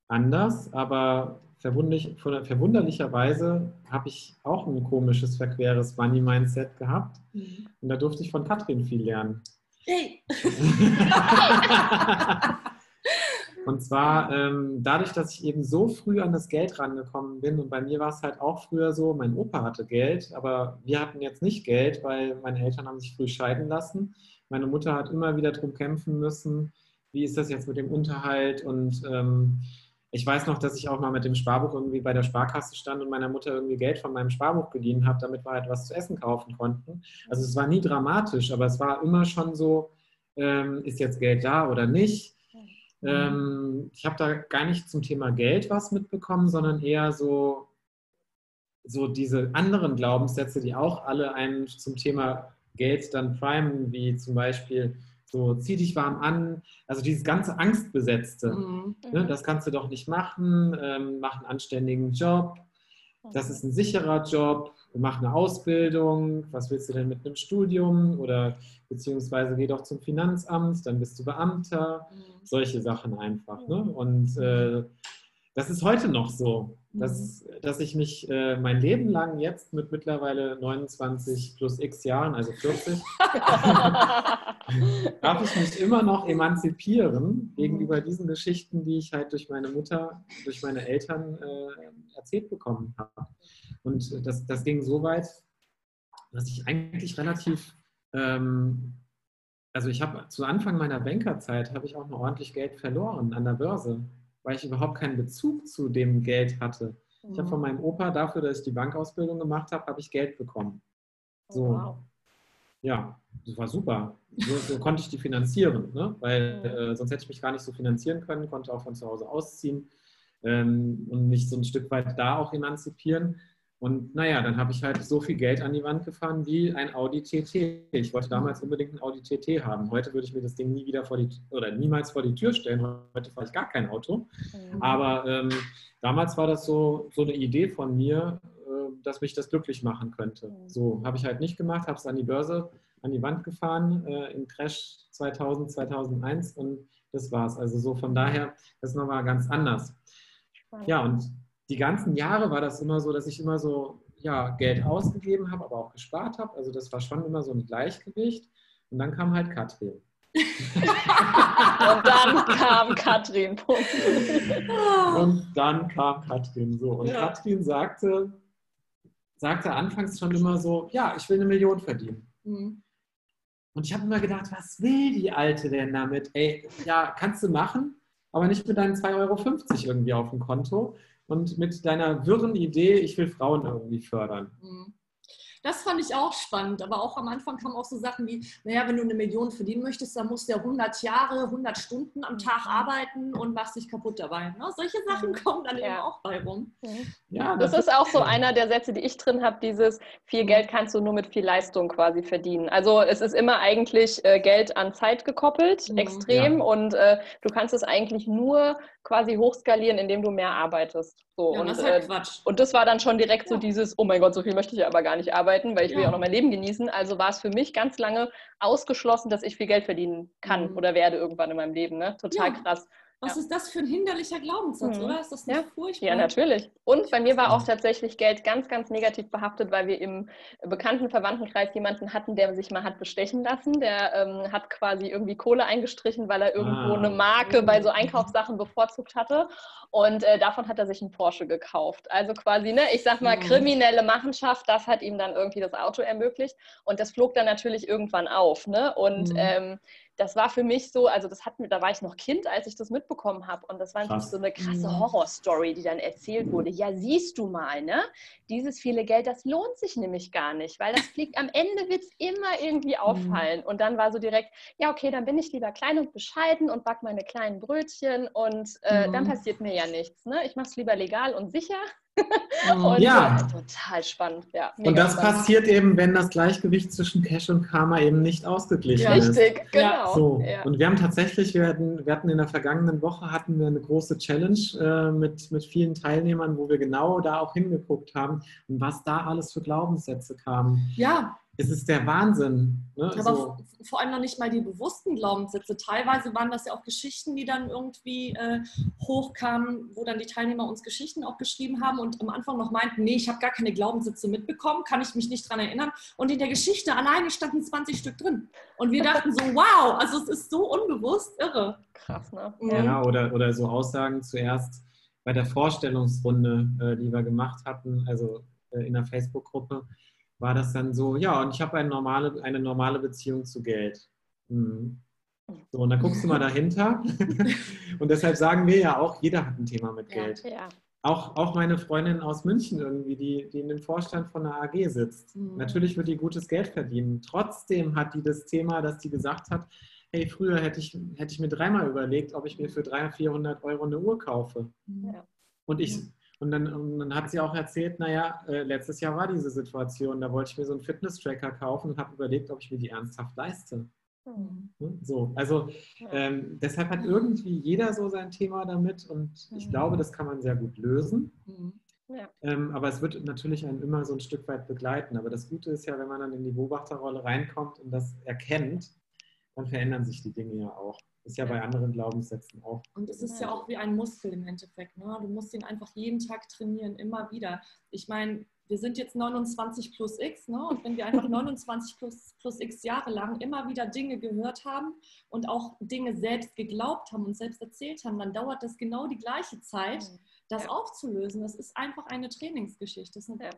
anders, aber verwunderlicherweise habe ich auch ein komisches, verqueres Money-Mindset gehabt. Mhm. Und da durfte ich von Katrin viel lernen. Hey. und zwar ähm, dadurch, dass ich eben so früh an das Geld rangekommen bin und bei mir war es halt auch früher so, mein Opa hatte Geld, aber wir hatten jetzt nicht Geld, weil meine Eltern haben sich früh scheiden lassen. Meine Mutter hat immer wieder darum kämpfen müssen, wie ist das jetzt mit dem Unterhalt und ähm, ich weiß noch, dass ich auch mal mit dem Sparbuch irgendwie bei der Sparkasse stand und meiner Mutter irgendwie Geld von meinem Sparbuch geliehen habe, damit wir halt was zu essen kaufen konnten. Also es war nie dramatisch, aber es war immer schon so, ähm, ist jetzt Geld da oder nicht? Ähm, ich habe da gar nicht zum Thema Geld was mitbekommen, sondern eher so, so diese anderen Glaubenssätze, die auch alle einen zum Thema Geld dann primen, wie zum Beispiel so, zieh dich warm an. Also dieses ganze Angstbesetzte. Mhm. Ne, das kannst du doch nicht machen. Ähm, mach einen anständigen Job. Das ist ein sicherer Job. Mach eine Ausbildung. Was willst du denn mit einem Studium? Oder beziehungsweise geh doch zum Finanzamt, dann bist du Beamter. Mhm. Solche Sachen einfach. Ne? Und äh, das ist heute noch so. Dass, dass ich mich äh, mein Leben lang jetzt mit mittlerweile 29 plus x Jahren, also 40, darf ich mich immer noch emanzipieren gegenüber diesen Geschichten, die ich halt durch meine Mutter, durch meine Eltern äh, erzählt bekommen habe. Und das, das ging so weit, dass ich eigentlich relativ, ähm, also ich habe zu Anfang meiner Bankerzeit, habe ich auch noch ordentlich Geld verloren an der Börse weil ich überhaupt keinen Bezug zu dem Geld hatte. Mhm. Ich habe von meinem Opa dafür, dass ich die Bankausbildung gemacht habe, habe ich Geld bekommen. Oh, so. wow. Ja, das war super. So, so konnte ich die finanzieren, ne? weil mhm. äh, sonst hätte ich mich gar nicht so finanzieren können, konnte auch von zu Hause ausziehen ähm, und mich so ein Stück weit da auch emanzipieren. Und naja, dann habe ich halt so viel Geld an die Wand gefahren wie ein Audi TT. Ich wollte damals unbedingt ein Audi TT haben. Heute würde ich mir das Ding nie wieder vor die oder niemals vor die Tür stellen. Heute fahre ich gar kein Auto. Mhm. Aber ähm, damals war das so, so eine Idee von mir, äh, dass mich das glücklich machen könnte. Mhm. So habe ich halt nicht gemacht, habe es an die Börse, an die Wand gefahren äh, im Crash 2000, 2001 und das war's. Also so von daher ist nochmal ganz anders. Ja, und die ganzen Jahre war das immer so, dass ich immer so ja, Geld ausgegeben habe, aber auch gespart habe. Also das war schon immer so ein Gleichgewicht. Und dann kam halt Katrin. und dann kam Katrin. und dann kam Katrin so. Und ja. Katrin sagte, sagte anfangs schon immer so, ja, ich will eine Million verdienen. Mhm. Und ich habe immer gedacht, was will die Alte denn damit? Ey, ja, kannst du machen, aber nicht mit deinen 2,50 Euro irgendwie auf dem Konto und mit deiner wirren Idee, ich will Frauen irgendwie fördern. Mhm. Das fand ich auch spannend, aber auch am Anfang kamen auch so Sachen wie, naja, wenn du eine Million verdienen möchtest, dann musst du ja 100 Jahre, 100 Stunden am Tag mhm. arbeiten und machst dich kaputt dabei. Ne? Solche Sachen mhm. kommen dann ja. eben auch bei rum. Ja, das, das ist auch so einer der Sätze, die ich drin habe, dieses viel Geld kannst du nur mit viel Leistung quasi verdienen. Also es ist immer eigentlich äh, Geld an Zeit gekoppelt, mhm. extrem, ja. und äh, du kannst es eigentlich nur quasi hochskalieren, indem du mehr arbeitest. So, ja, und, das ist halt äh, Quatsch. und das war dann schon direkt ja. so dieses, oh mein Gott, so viel möchte ich aber gar nicht arbeiten, weil ich ja. will ja auch noch mein Leben genießen. Also war es für mich ganz lange ausgeschlossen, dass ich viel Geld verdienen kann mhm. oder werde irgendwann in meinem Leben. Ne? Total krass. Was ja. ist das für ein hinderlicher Glaubenssatz, mhm. oder? Ist das nicht ja. furchtbar? Ja, natürlich. Und bei mir war auch tatsächlich Geld ganz, ganz negativ behaftet, weil wir im bekannten Verwandtenkreis jemanden hatten, der sich mal hat bestechen lassen. Der ähm, hat quasi irgendwie Kohle eingestrichen, weil er irgendwo ah. eine Marke bei so Einkaufssachen bevorzugt hatte. Und äh, davon hat er sich einen Porsche gekauft. Also quasi, ne, ich sag mal, kriminelle Machenschaft, das hat ihm dann irgendwie das Auto ermöglicht. Und das flog dann natürlich irgendwann auf. Ne? Und mhm. ähm, das war für mich so, also das hat da war ich noch Kind, als ich das mitbekommen habe. Und das war Krass. so eine krasse mhm. Horrorstory, die dann erzählt wurde. Ja, siehst du mal, ne? Dieses viele Geld, das lohnt sich nämlich gar nicht, weil das fliegt am Ende wird es immer irgendwie mhm. auffallen. Und dann war so direkt, ja, okay, dann bin ich lieber klein und bescheiden und back meine kleinen Brötchen und äh, mhm. dann passiert mir ja nichts. Ne? Ich mache es lieber legal und sicher und ja. total spannend. Ja, und das spannend. passiert eben, wenn das Gleichgewicht zwischen Cash und Karma eben nicht ausgeglichen ja. ist. Richtig, genau. So. Ja. Und wir haben tatsächlich, wir hatten, wir hatten in der vergangenen Woche hatten wir eine große Challenge äh, mit, mit vielen Teilnehmern, wo wir genau da auch hingeguckt haben und was da alles für Glaubenssätze kamen. Ja, es ist der Wahnsinn. Ne? Aber so. vor allem noch nicht mal die bewussten Glaubenssätze. Teilweise waren das ja auch Geschichten, die dann irgendwie äh, hochkamen, wo dann die Teilnehmer uns Geschichten auch geschrieben haben und am Anfang noch meinten, nee, ich habe gar keine Glaubenssätze mitbekommen, kann ich mich nicht dran erinnern. Und in der Geschichte alleine standen 20 Stück drin. Und wir dachten so, wow, also es ist so unbewusst, irre. Krass, ne? Ja, oder, oder so Aussagen zuerst bei der Vorstellungsrunde, äh, die wir gemacht hatten, also äh, in der Facebook-Gruppe war das dann so, ja, und ich habe eine normale, eine normale Beziehung zu Geld. Mhm. So, und dann guckst du mal dahinter. und deshalb sagen wir ja auch, jeder hat ein Thema mit Geld. Ja, ja. Auch, auch meine Freundin aus München irgendwie, die, die in dem Vorstand von der AG sitzt. Mhm. Natürlich wird die gutes Geld verdienen. Trotzdem hat die das Thema, dass die gesagt hat, hey, früher hätte ich, hätte ich mir dreimal überlegt, ob ich mir für 300, 400 Euro eine Uhr kaufe. Ja. Und ich, und dann, und dann hat sie auch erzählt, naja, äh, letztes Jahr war diese Situation, da wollte ich mir so einen Fitness-Tracker kaufen und habe überlegt, ob ich mir die ernsthaft leiste. Mhm. So, also ähm, deshalb hat irgendwie jeder so sein Thema damit und ich mhm. glaube, das kann man sehr gut lösen. Mhm. Ja. Ähm, aber es wird natürlich einen immer so ein Stück weit begleiten. Aber das Gute ist ja, wenn man dann in die Beobachterrolle reinkommt und das erkennt, dann verändern sich die Dinge ja auch. Ist ja bei anderen Glaubenssätzen auch. Und es ist ja auch wie ein Muskel im Endeffekt. Ne? Du musst ihn einfach jeden Tag trainieren, immer wieder. Ich meine, wir sind jetzt 29 plus X, ne? und wenn wir einfach 29 plus, plus X Jahre lang immer wieder Dinge gehört haben und auch Dinge selbst geglaubt haben und selbst erzählt haben, dann dauert das genau die gleiche Zeit, das ja. aufzulösen. Das ist einfach eine Trainingsgeschichte. Das ist eine ja.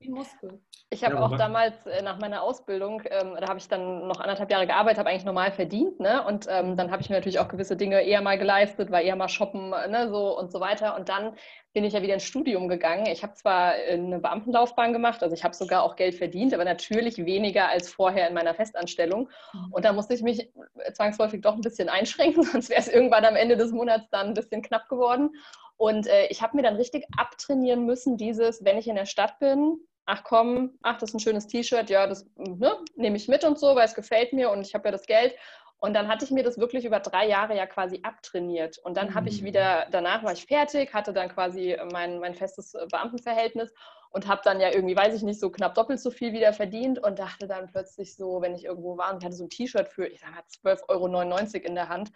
Wie Muskel. Ich habe ja, auch damals äh, nach meiner Ausbildung, ähm, da habe ich dann noch anderthalb Jahre gearbeitet, habe eigentlich normal verdient, ne? Und ähm, dann habe ich mir natürlich auch gewisse Dinge eher mal geleistet, war eher mal shoppen, ne, so und so weiter. Und dann bin ich ja wieder ins Studium gegangen. Ich habe zwar eine Beamtenlaufbahn gemacht, also ich habe sogar auch Geld verdient, aber natürlich weniger als vorher in meiner Festanstellung. Mhm. Und da musste ich mich zwangsläufig doch ein bisschen einschränken, sonst wäre es irgendwann am Ende des Monats dann ein bisschen knapp geworden. Und äh, ich habe mir dann richtig abtrainieren müssen, dieses, wenn ich in der Stadt bin, ach komm, ach, das ist ein schönes T-Shirt, ja, das ne, nehme ich mit und so, weil es gefällt mir und ich habe ja das Geld. Und dann hatte ich mir das wirklich über drei Jahre ja quasi abtrainiert. Und dann habe ich mhm. wieder, danach war ich fertig, hatte dann quasi mein, mein festes Beamtenverhältnis und habe dann ja irgendwie, weiß ich nicht, so knapp doppelt so viel wieder verdient und dachte dann plötzlich so, wenn ich irgendwo war und ich hatte so ein T-Shirt für, ich sag mal, 12,99 Euro in der Hand,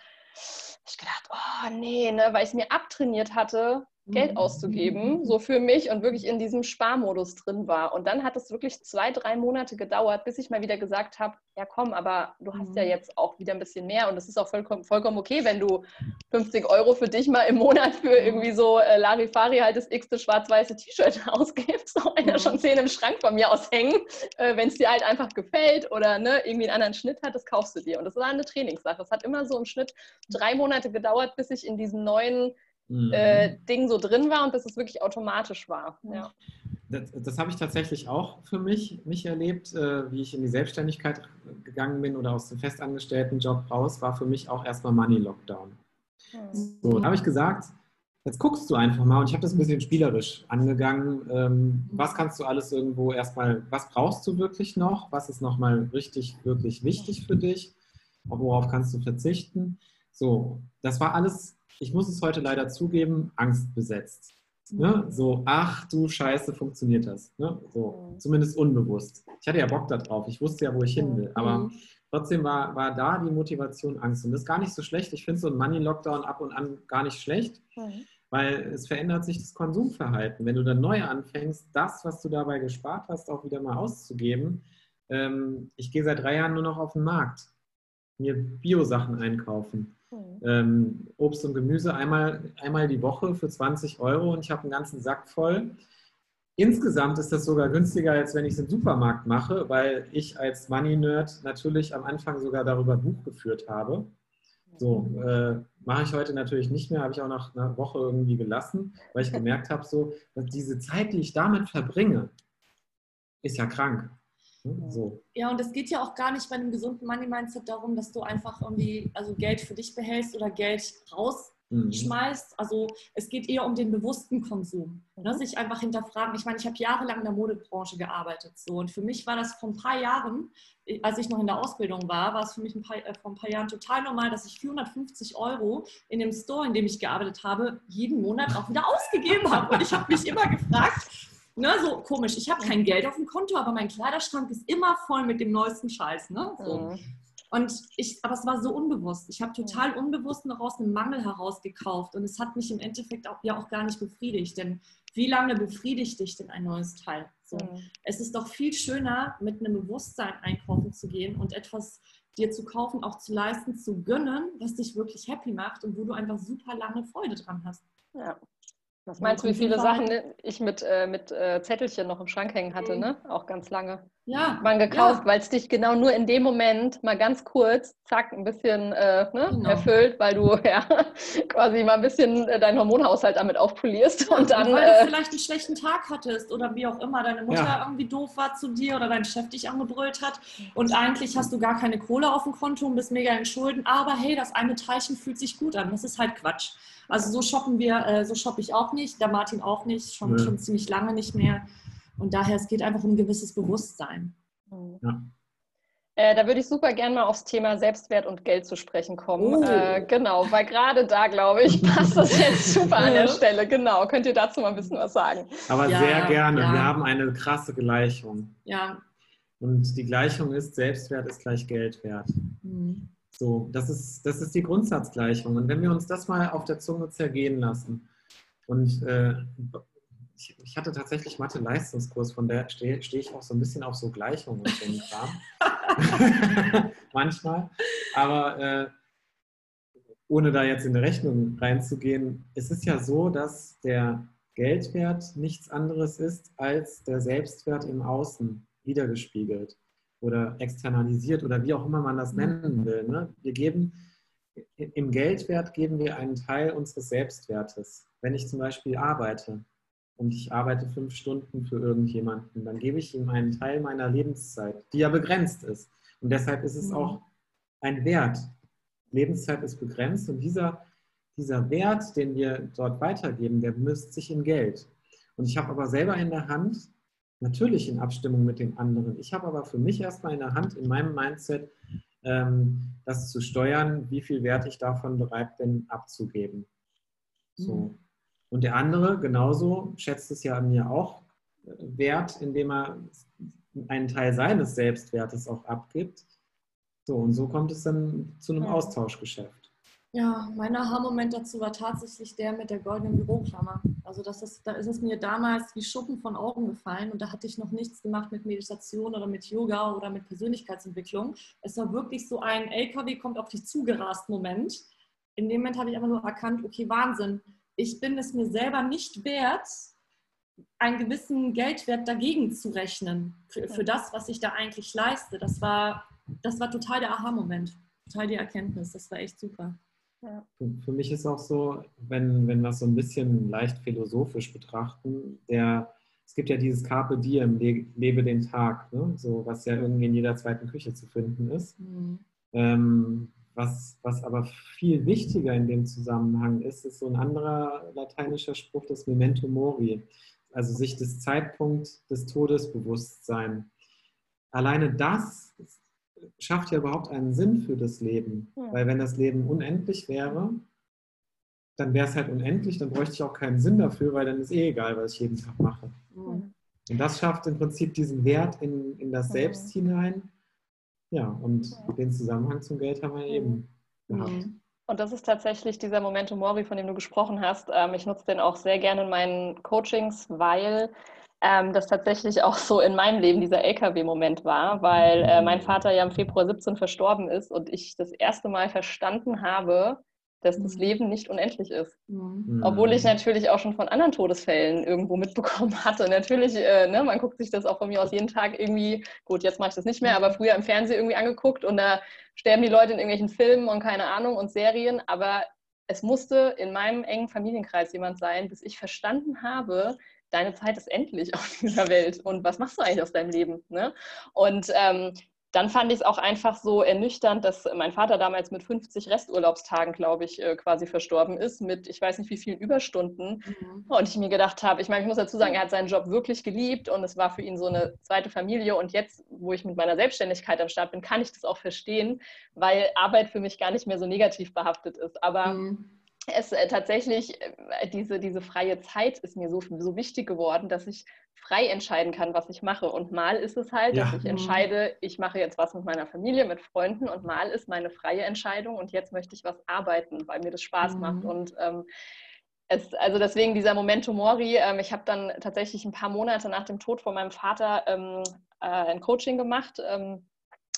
ich gedacht, oh nee, ne, weil ich es mir abtrainiert hatte, Geld mhm. auszugeben, so für mich und wirklich in diesem Sparmodus drin war. Und dann hat es wirklich zwei, drei Monate gedauert, bis ich mal wieder gesagt habe, ja komm, aber du hast ja mhm. jetzt auch wieder ein bisschen mehr und es ist auch vollkommen, vollkommen okay, wenn du 50 Euro für dich mal im Monat für mhm. irgendwie so äh, Larifari halt das x-te schwarz-weiße T-Shirt ausgibst, auch wenn da schon zehn im Schrank von mir aus hängen, äh, wenn es dir halt einfach gefällt oder ne, irgendwie einen anderen Schnitt hat, das kaufst du dir. Und das war eine Trainingssache. Es hat immer so im Schnitt drei Monate gedauert, bis ich in diesen neuen mhm. äh, Ding so drin war und bis es wirklich automatisch war. Ja. Das, das habe ich tatsächlich auch für mich, mich erlebt, äh, wie ich in die Selbstständigkeit gegangen bin oder aus dem festangestellten Job raus, war für mich auch erstmal Money Lockdown. Mhm. So, da habe ich gesagt, jetzt guckst du einfach mal und ich habe das ein bisschen spielerisch angegangen. Ähm, was kannst du alles irgendwo erstmal, was brauchst du wirklich noch? Was ist nochmal richtig, wirklich wichtig für dich? Worauf kannst du verzichten? So, das war alles ich muss es heute leider zugeben, angstbesetzt. Ne? So, ach du Scheiße, funktioniert das. Ne? So, mhm. zumindest unbewusst. Ich hatte ja Bock darauf, ich wusste ja, wo ich hin will. Aber mhm. trotzdem war, war da die Motivation Angst. Und das ist gar nicht so schlecht. Ich finde so ein Money-Lockdown ab und an gar nicht schlecht, mhm. weil es verändert sich das Konsumverhalten. Wenn du dann neu anfängst, das, was du dabei gespart hast, auch wieder mal auszugeben. Ähm, ich gehe seit drei Jahren nur noch auf den Markt, mir Bio-Sachen einkaufen Mhm. Ähm, Obst und Gemüse einmal, einmal die Woche für 20 Euro und ich habe einen ganzen Sack voll. Insgesamt ist das sogar günstiger, als wenn ich es im Supermarkt mache, weil ich als Money-Nerd natürlich am Anfang sogar darüber Buch geführt habe. So, äh, mache ich heute natürlich nicht mehr, habe ich auch nach einer Woche irgendwie gelassen, weil ich gemerkt habe, so, dass diese Zeit, die ich damit verbringe, ist ja krank. So. Ja, und es geht ja auch gar nicht bei einem gesunden Money-Mindset darum, dass du einfach irgendwie also Geld für dich behältst oder Geld rausschmeißt. Mhm. Also es geht eher um den bewussten Konsum. Ne? Sich einfach hinterfragen. Ich meine, ich habe jahrelang in der Modebranche gearbeitet. So. Und für mich war das vor ein paar Jahren, als ich noch in der Ausbildung war, war es für mich ein paar, äh, vor ein paar Jahren total normal, dass ich 450 Euro in dem Store, in dem ich gearbeitet habe, jeden Monat auch wieder ausgegeben habe. Und ich habe mich immer gefragt, ne, so komisch, ich habe kein Geld auf dem Konto, aber mein Kleiderschrank ist immer voll mit dem neuesten Scheiß. Ne? So. Mhm. Und ich, aber es war so unbewusst. Ich habe total unbewusst noch aus einem Mangel heraus gekauft und es hat mich im Endeffekt auch, ja auch gar nicht befriedigt. Denn wie lange befriedigt dich denn ein neues Teil? So. Mhm. Es ist doch viel schöner, mit einem Bewusstsein einkaufen zu gehen und etwas dir zu kaufen, auch zu leisten, zu gönnen, was dich wirklich happy macht und wo du einfach super lange Freude dran hast. Ja, was meinst du, wie viele Sachen ich mit, äh, mit äh, Zettelchen noch im Schrank hängen hatte, mhm. ne? Auch ganz lange. Ja. Man gekauft, ja. weil es dich genau nur in dem Moment mal ganz kurz, zack, ein bisschen äh, ne, genau. erfüllt, weil du ja quasi mal ein bisschen äh, deinen Hormonhaushalt damit aufpolierst. Ja, und dann. weil du äh, vielleicht einen schlechten Tag hattest oder wie auch immer, deine Mutter ja. irgendwie doof war zu dir oder dein Chef dich angebrüllt hat und eigentlich hast du gar keine Kohle auf dem Konto und bist mega in Schulden, aber hey, das eine Teilchen fühlt sich gut an. Das ist halt Quatsch. Also so shoppen wir, äh, so shoppe ich auch nicht, der Martin auch nicht, schon, ja. schon ziemlich lange nicht mehr. Und daher, es geht einfach um ein gewisses Bewusstsein. Ja. Äh, da würde ich super gerne mal aufs Thema Selbstwert und Geld zu sprechen kommen. Oh. Äh, genau, weil gerade da, glaube ich, passt das jetzt super an der Stelle. Genau, könnt ihr dazu mal ein bisschen was sagen? Aber ja, sehr gerne. Ja. Wir haben eine krasse Gleichung. Ja. Und die Gleichung ist, Selbstwert ist gleich Geld wert. Mhm. So, das ist, das ist die Grundsatzgleichung. Und wenn wir uns das mal auf der Zunge zergehen lassen, und äh, ich, ich, hatte tatsächlich Mathe-Leistungskurs, von der stehe steh ich auch so ein bisschen auf so Gleichungen und so Kram. Manchmal. Aber äh, ohne da jetzt in eine Rechnung reinzugehen, es ist ja so, dass der Geldwert nichts anderes ist als der Selbstwert im Außen wiedergespiegelt oder externalisiert oder wie auch immer man das nennen will. Ne? Wir geben im Geldwert geben wir einen Teil unseres Selbstwertes. Wenn ich zum Beispiel arbeite und ich arbeite fünf Stunden für irgendjemanden, dann gebe ich ihm einen Teil meiner Lebenszeit, die ja begrenzt ist. Und deshalb ist es mhm. auch ein Wert. Lebenszeit ist begrenzt und dieser, dieser Wert, den wir dort weitergeben, der bemisst sich in Geld. Und ich habe aber selber in der Hand, natürlich in Abstimmung mit den anderen, ich habe aber für mich erstmal in der Hand, in meinem Mindset, ähm, das zu steuern, wie viel Wert ich davon bereit bin abzugeben. So. Und der andere genauso schätzt es ja an mir auch äh, wert, indem er einen Teil seines Selbstwertes auch abgibt. So, und so kommt es dann zu einem. Austauschgeschäft. Ja, mein Aha-Moment dazu war tatsächlich der mit der goldenen Büroklammer. Also das ist, da ist es mir damals wie Schuppen von Augen gefallen und da hatte ich noch nichts gemacht mit Meditation oder mit Yoga oder mit Persönlichkeitsentwicklung. Es war wirklich so ein LKW kommt auf dich zugerast Moment. In dem Moment habe ich einfach nur erkannt, okay, Wahnsinn. Ich bin es mir selber nicht wert, einen gewissen Geldwert dagegen zu rechnen für, für das, was ich da eigentlich leiste. Das war, das war total der Aha-Moment, total die Erkenntnis. Das war echt super. Ja. Für mich ist auch so, wenn, wenn wir es so ein bisschen leicht philosophisch betrachten, der, es gibt ja dieses Carpe Diem, lebe den Tag, ne? so, was ja irgendwie in jeder zweiten Küche zu finden ist. Mhm. Ähm, was, was aber viel wichtiger in dem Zusammenhang ist, ist so ein anderer lateinischer Spruch, das Memento Mori, also sich des Zeitpunkt des Todes bewusst sein. Alleine das schafft ja überhaupt einen Sinn für das Leben. Ja. Weil wenn das Leben unendlich wäre, dann wäre es halt unendlich, dann bräuchte ich auch keinen Sinn dafür, weil dann ist eh egal, was ich jeden Tag mache. Mhm. Und das schafft im Prinzip diesen Wert in, in das Selbst hinein. Ja, und ja. den Zusammenhang zum Geld haben wir eben mhm. gehabt. Und das ist tatsächlich dieser Momento Mori, von dem du gesprochen hast. Ähm, ich nutze den auch sehr gerne in meinen Coachings, weil ähm, das tatsächlich auch so in meinem Leben dieser LKW-Moment war, weil äh, mein Vater ja im Februar 17 verstorben ist und ich das erste Mal verstanden habe, dass das mhm. Leben nicht unendlich ist. Mhm. Obwohl ich natürlich auch schon von anderen Todesfällen irgendwo mitbekommen hatte. Natürlich, äh, ne, man guckt sich das auch von mir aus jeden Tag irgendwie, gut, jetzt mache ich das nicht mehr, aber früher im Fernsehen irgendwie angeguckt und da sterben die Leute in irgendwelchen Filmen und keine Ahnung und Serien, aber es musste in meinem engen Familienkreis jemand sein, bis ich verstanden habe, deine Zeit ist endlich auf dieser Welt und was machst du eigentlich aus deinem Leben? Ne? Und ähm, dann fand ich es auch einfach so ernüchternd, dass mein Vater damals mit 50 Resturlaubstagen, glaube ich, äh, quasi verstorben ist, mit ich weiß nicht wie vielen Überstunden. Mhm. Und ich mir gedacht habe, ich meine, ich muss dazu sagen, er hat seinen Job wirklich geliebt und es war für ihn so eine zweite Familie. Und jetzt, wo ich mit meiner Selbstständigkeit am Start bin, kann ich das auch verstehen, weil Arbeit für mich gar nicht mehr so negativ behaftet ist. Aber mhm es äh, tatsächlich, äh, diese, diese freie Zeit ist mir so, so wichtig geworden, dass ich frei entscheiden kann, was ich mache. Und mal ist es halt, ja. dass ich entscheide, ich mache jetzt was mit meiner Familie, mit Freunden und mal ist meine freie Entscheidung und jetzt möchte ich was arbeiten, weil mir das Spaß mhm. macht. Und ähm, es, also deswegen dieser Momento Mori. Ähm, ich habe dann tatsächlich ein paar Monate nach dem Tod von meinem Vater ähm, äh, ein Coaching gemacht.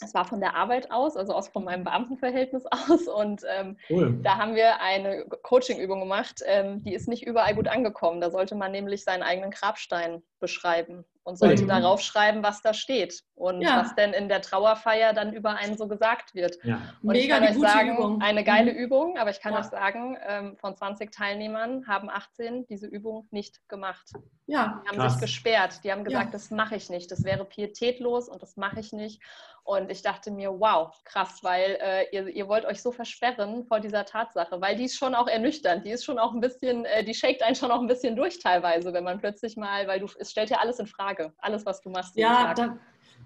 Es war von der Arbeit aus, also aus von meinem Beamtenverhältnis aus. Und ähm, cool. da haben wir eine Coaching-Übung gemacht, ähm, die ist nicht überall gut angekommen. Da sollte man nämlich seinen eigenen Grabstein beschreiben und sollte mhm. darauf schreiben, was da steht und ja. was denn in der Trauerfeier dann über einen so gesagt wird. Ja. Und Mega ich kann euch sagen, Übung. eine geile mhm. Übung, aber ich kann ja. euch sagen, ähm, von 20 Teilnehmern haben 18 diese Übung nicht gemacht. Ja. Die haben Krass. sich gesperrt, die haben gesagt, das mache ich nicht, das wäre pietätlos und das mache ich nicht. Und ich dachte mir, wow, krass, weil äh, ihr, ihr wollt euch so versperren vor dieser Tatsache, weil die ist schon auch ernüchternd, die ist schon auch ein bisschen, äh, die shakt einen schon auch ein bisschen durch teilweise, wenn man plötzlich mal, weil du, es stellt ja alles in Frage, alles, was du machst. Ja, da,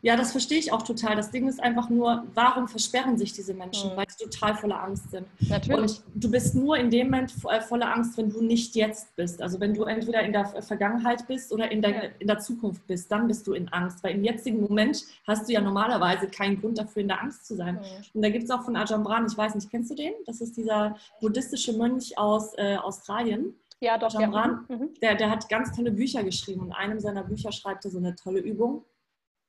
Ja, das verstehe ich auch total. Das Ding ist einfach nur, warum versperren sich diese Menschen? Mhm. Weil sie total voller Angst sind. Natürlich. Und du bist nur in dem Moment äh, voller Angst, wenn du nicht jetzt bist. Also wenn du entweder in der Vergangenheit bist oder in der, ja. in der Zukunft bist, dann bist du in Angst. Weil im jetzigen Moment hast du ja normalerweise keinen Grund dafür, in der Angst zu sein. Mhm. Und da gibt es auch von Ajahn Brahm, ich weiß nicht, kennst du den? Das ist dieser buddhistische Mönch aus äh, Australien. Ja, doch. Brahm, ja. Mhm. der, der hat ganz tolle Bücher geschrieben. Und in einem seiner Bücher schreibt er so eine tolle Übung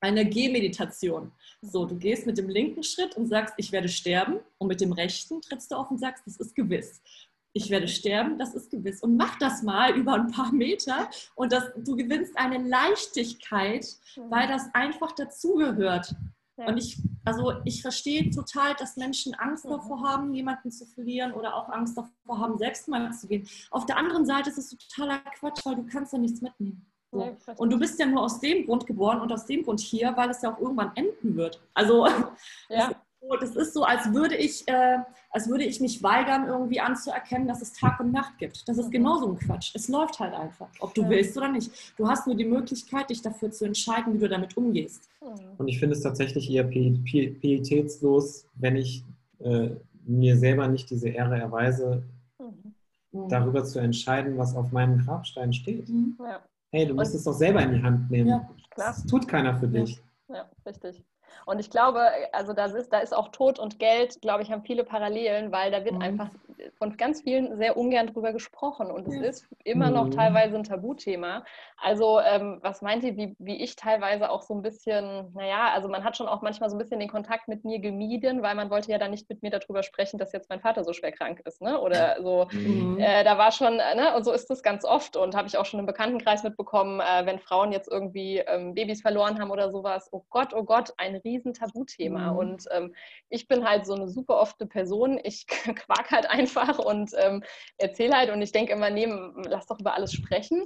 eine Gehmeditation. So, du gehst mit dem linken Schritt und sagst, ich werde sterben. Und mit dem rechten trittst du auf und sagst, das ist gewiss. Ich werde sterben, das ist gewiss. Und mach das mal über ein paar Meter und das, du gewinnst eine Leichtigkeit, weil das einfach dazugehört. Ja. Und ich, also ich verstehe total, dass Menschen Angst davor haben, jemanden zu verlieren oder auch Angst davor haben, selbst mal zu gehen. Auf der anderen Seite ist es totaler Quatsch, weil du kannst ja nichts mitnehmen. So. Und du bist ja nur aus dem Grund geboren und aus dem Grund hier, weil es ja auch irgendwann enden wird. Also ja. Das, ist so, als würde ich, äh, als würde ich mich weigern, irgendwie anzuerkennen, dass es Tag und Nacht gibt. Das ist mhm. genauso ein Quatsch. Es läuft halt einfach, ob du ja. willst oder nicht. Du hast nur die Möglichkeit, dich dafür zu entscheiden, wie du damit umgehst. Mhm. Und ich finde es tatsächlich eher pietätslos, wenn ich äh, mir selber nicht diese Ehre erweise, mhm. darüber zu entscheiden, was auf meinem Grabstein steht. Mhm. Ja. Hey, du musst und, es doch selber in die Hand nehmen. Ja, das tut keiner für dich. Ja, richtig. Und ich glaube, also das ist, da ist auch Tod und Geld, glaube ich, haben viele Parallelen, weil da wird mhm. einfach von ganz vielen sehr ungern drüber gesprochen und es ja. ist immer noch mhm. teilweise ein Tabuthema. Also ähm, was meint ihr, wie, wie ich teilweise auch so ein bisschen, naja, also man hat schon auch manchmal so ein bisschen den Kontakt mit mir gemieden, weil man wollte ja dann nicht mit mir darüber sprechen, dass jetzt mein Vater so schwer krank ist, ne? Oder so, mhm. äh, da war schon, äh, ne? Und so ist das ganz oft und habe ich auch schon im Bekanntenkreis mitbekommen, äh, wenn Frauen jetzt irgendwie ähm, Babys verloren haben oder sowas, oh Gott, oh Gott, ein riesen Tabuthema. Mhm. Und ähm, ich bin halt so eine super offene Person. Ich quak halt einfach und ähm, erzähle halt und ich denke immer, nee, lass doch über alles sprechen.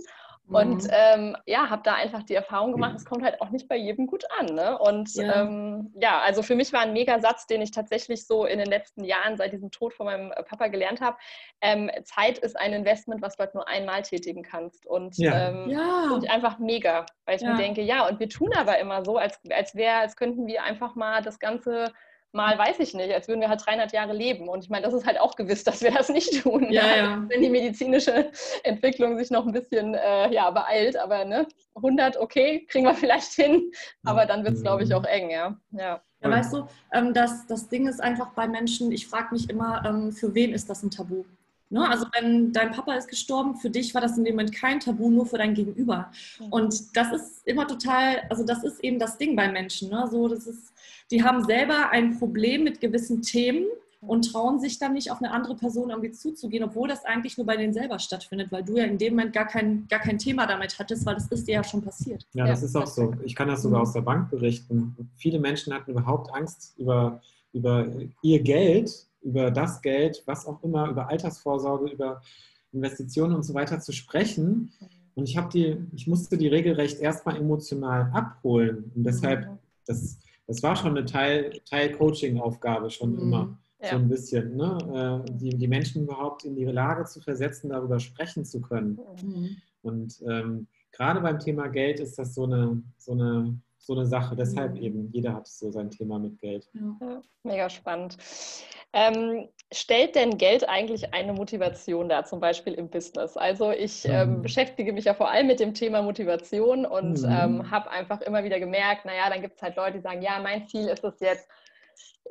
Und mhm. ähm, ja, habe da einfach die Erfahrung gemacht, es kommt halt auch nicht bei jedem gut an. Ne? Und ja. Ähm, ja. also für mich war ein Megasatz, den ich tatsächlich so in den letzten Jahren seit diesem Tod von meinem Papa gelernt habe. Ähm, Zeit ist ein Investment, was du halt nur einmal tätigen kannst. Und ja. Ähm, ja. finde ich einfach mega, weil ich mir denke, ja, und wir tun aber immer so, als, als wäre, als könnten wir einfach mal das Ganze mal, weiß ich nicht, als würden wir halt 300 Jahre leben. Und ich meine, das ist halt auch gewiss, dass wir das nicht tun. Ja, ja. Wenn die medizinische Entwicklung sich noch ein bisschen äh, ja, beeilt. Aber ne, 100, okay, kriegen wir vielleicht hin. Aber dann wird es, glaube ich, auch eng. Ja, ja. ja weißt du, ähm, das, das Ding ist einfach bei Menschen, ich frage mich immer, ähm, für wen ist das ein Tabu? Ne? Also wenn dein Papa ist gestorben, für dich war das in dem Moment kein Tabu, nur für dein Gegenüber. Und das ist immer total, also das ist eben das Ding bei Menschen. Ne? So, das ist, die haben selber ein Problem mit gewissen Themen und trauen sich dann nicht auf eine andere Person irgendwie zuzugehen, obwohl das eigentlich nur bei denen selber stattfindet, weil du ja in dem Moment gar kein, gar kein Thema damit hattest, weil das ist dir ja schon passiert. Ja, das ist auch so. Ich kann das sogar aus der Bank berichten. Viele Menschen hatten überhaupt Angst über, über ihr Geld, über das Geld, was auch immer, über Altersvorsorge, über Investitionen und so weiter zu sprechen. Und ich habe die, ich musste die regelrecht erstmal emotional abholen. Und deshalb, mhm. das, das war schon eine Teil, Teil Coaching-Aufgabe schon mhm. immer. Ja. So ein bisschen, ne? Äh, die, die Menschen überhaupt in die Lage zu versetzen, darüber sprechen zu können. Mhm. Und ähm, gerade beim Thema Geld ist das so eine, so eine so eine Sache. Deshalb mhm. eben, jeder hat so sein Thema mit Geld. Ja, mega spannend. Ähm, stellt denn Geld eigentlich eine Motivation dar, zum Beispiel im Business? Also ich ähm, mhm. beschäftige mich ja vor allem mit dem Thema Motivation und mhm. ähm, habe einfach immer wieder gemerkt, naja, dann gibt es halt Leute, die sagen, ja, mein Ziel ist es jetzt,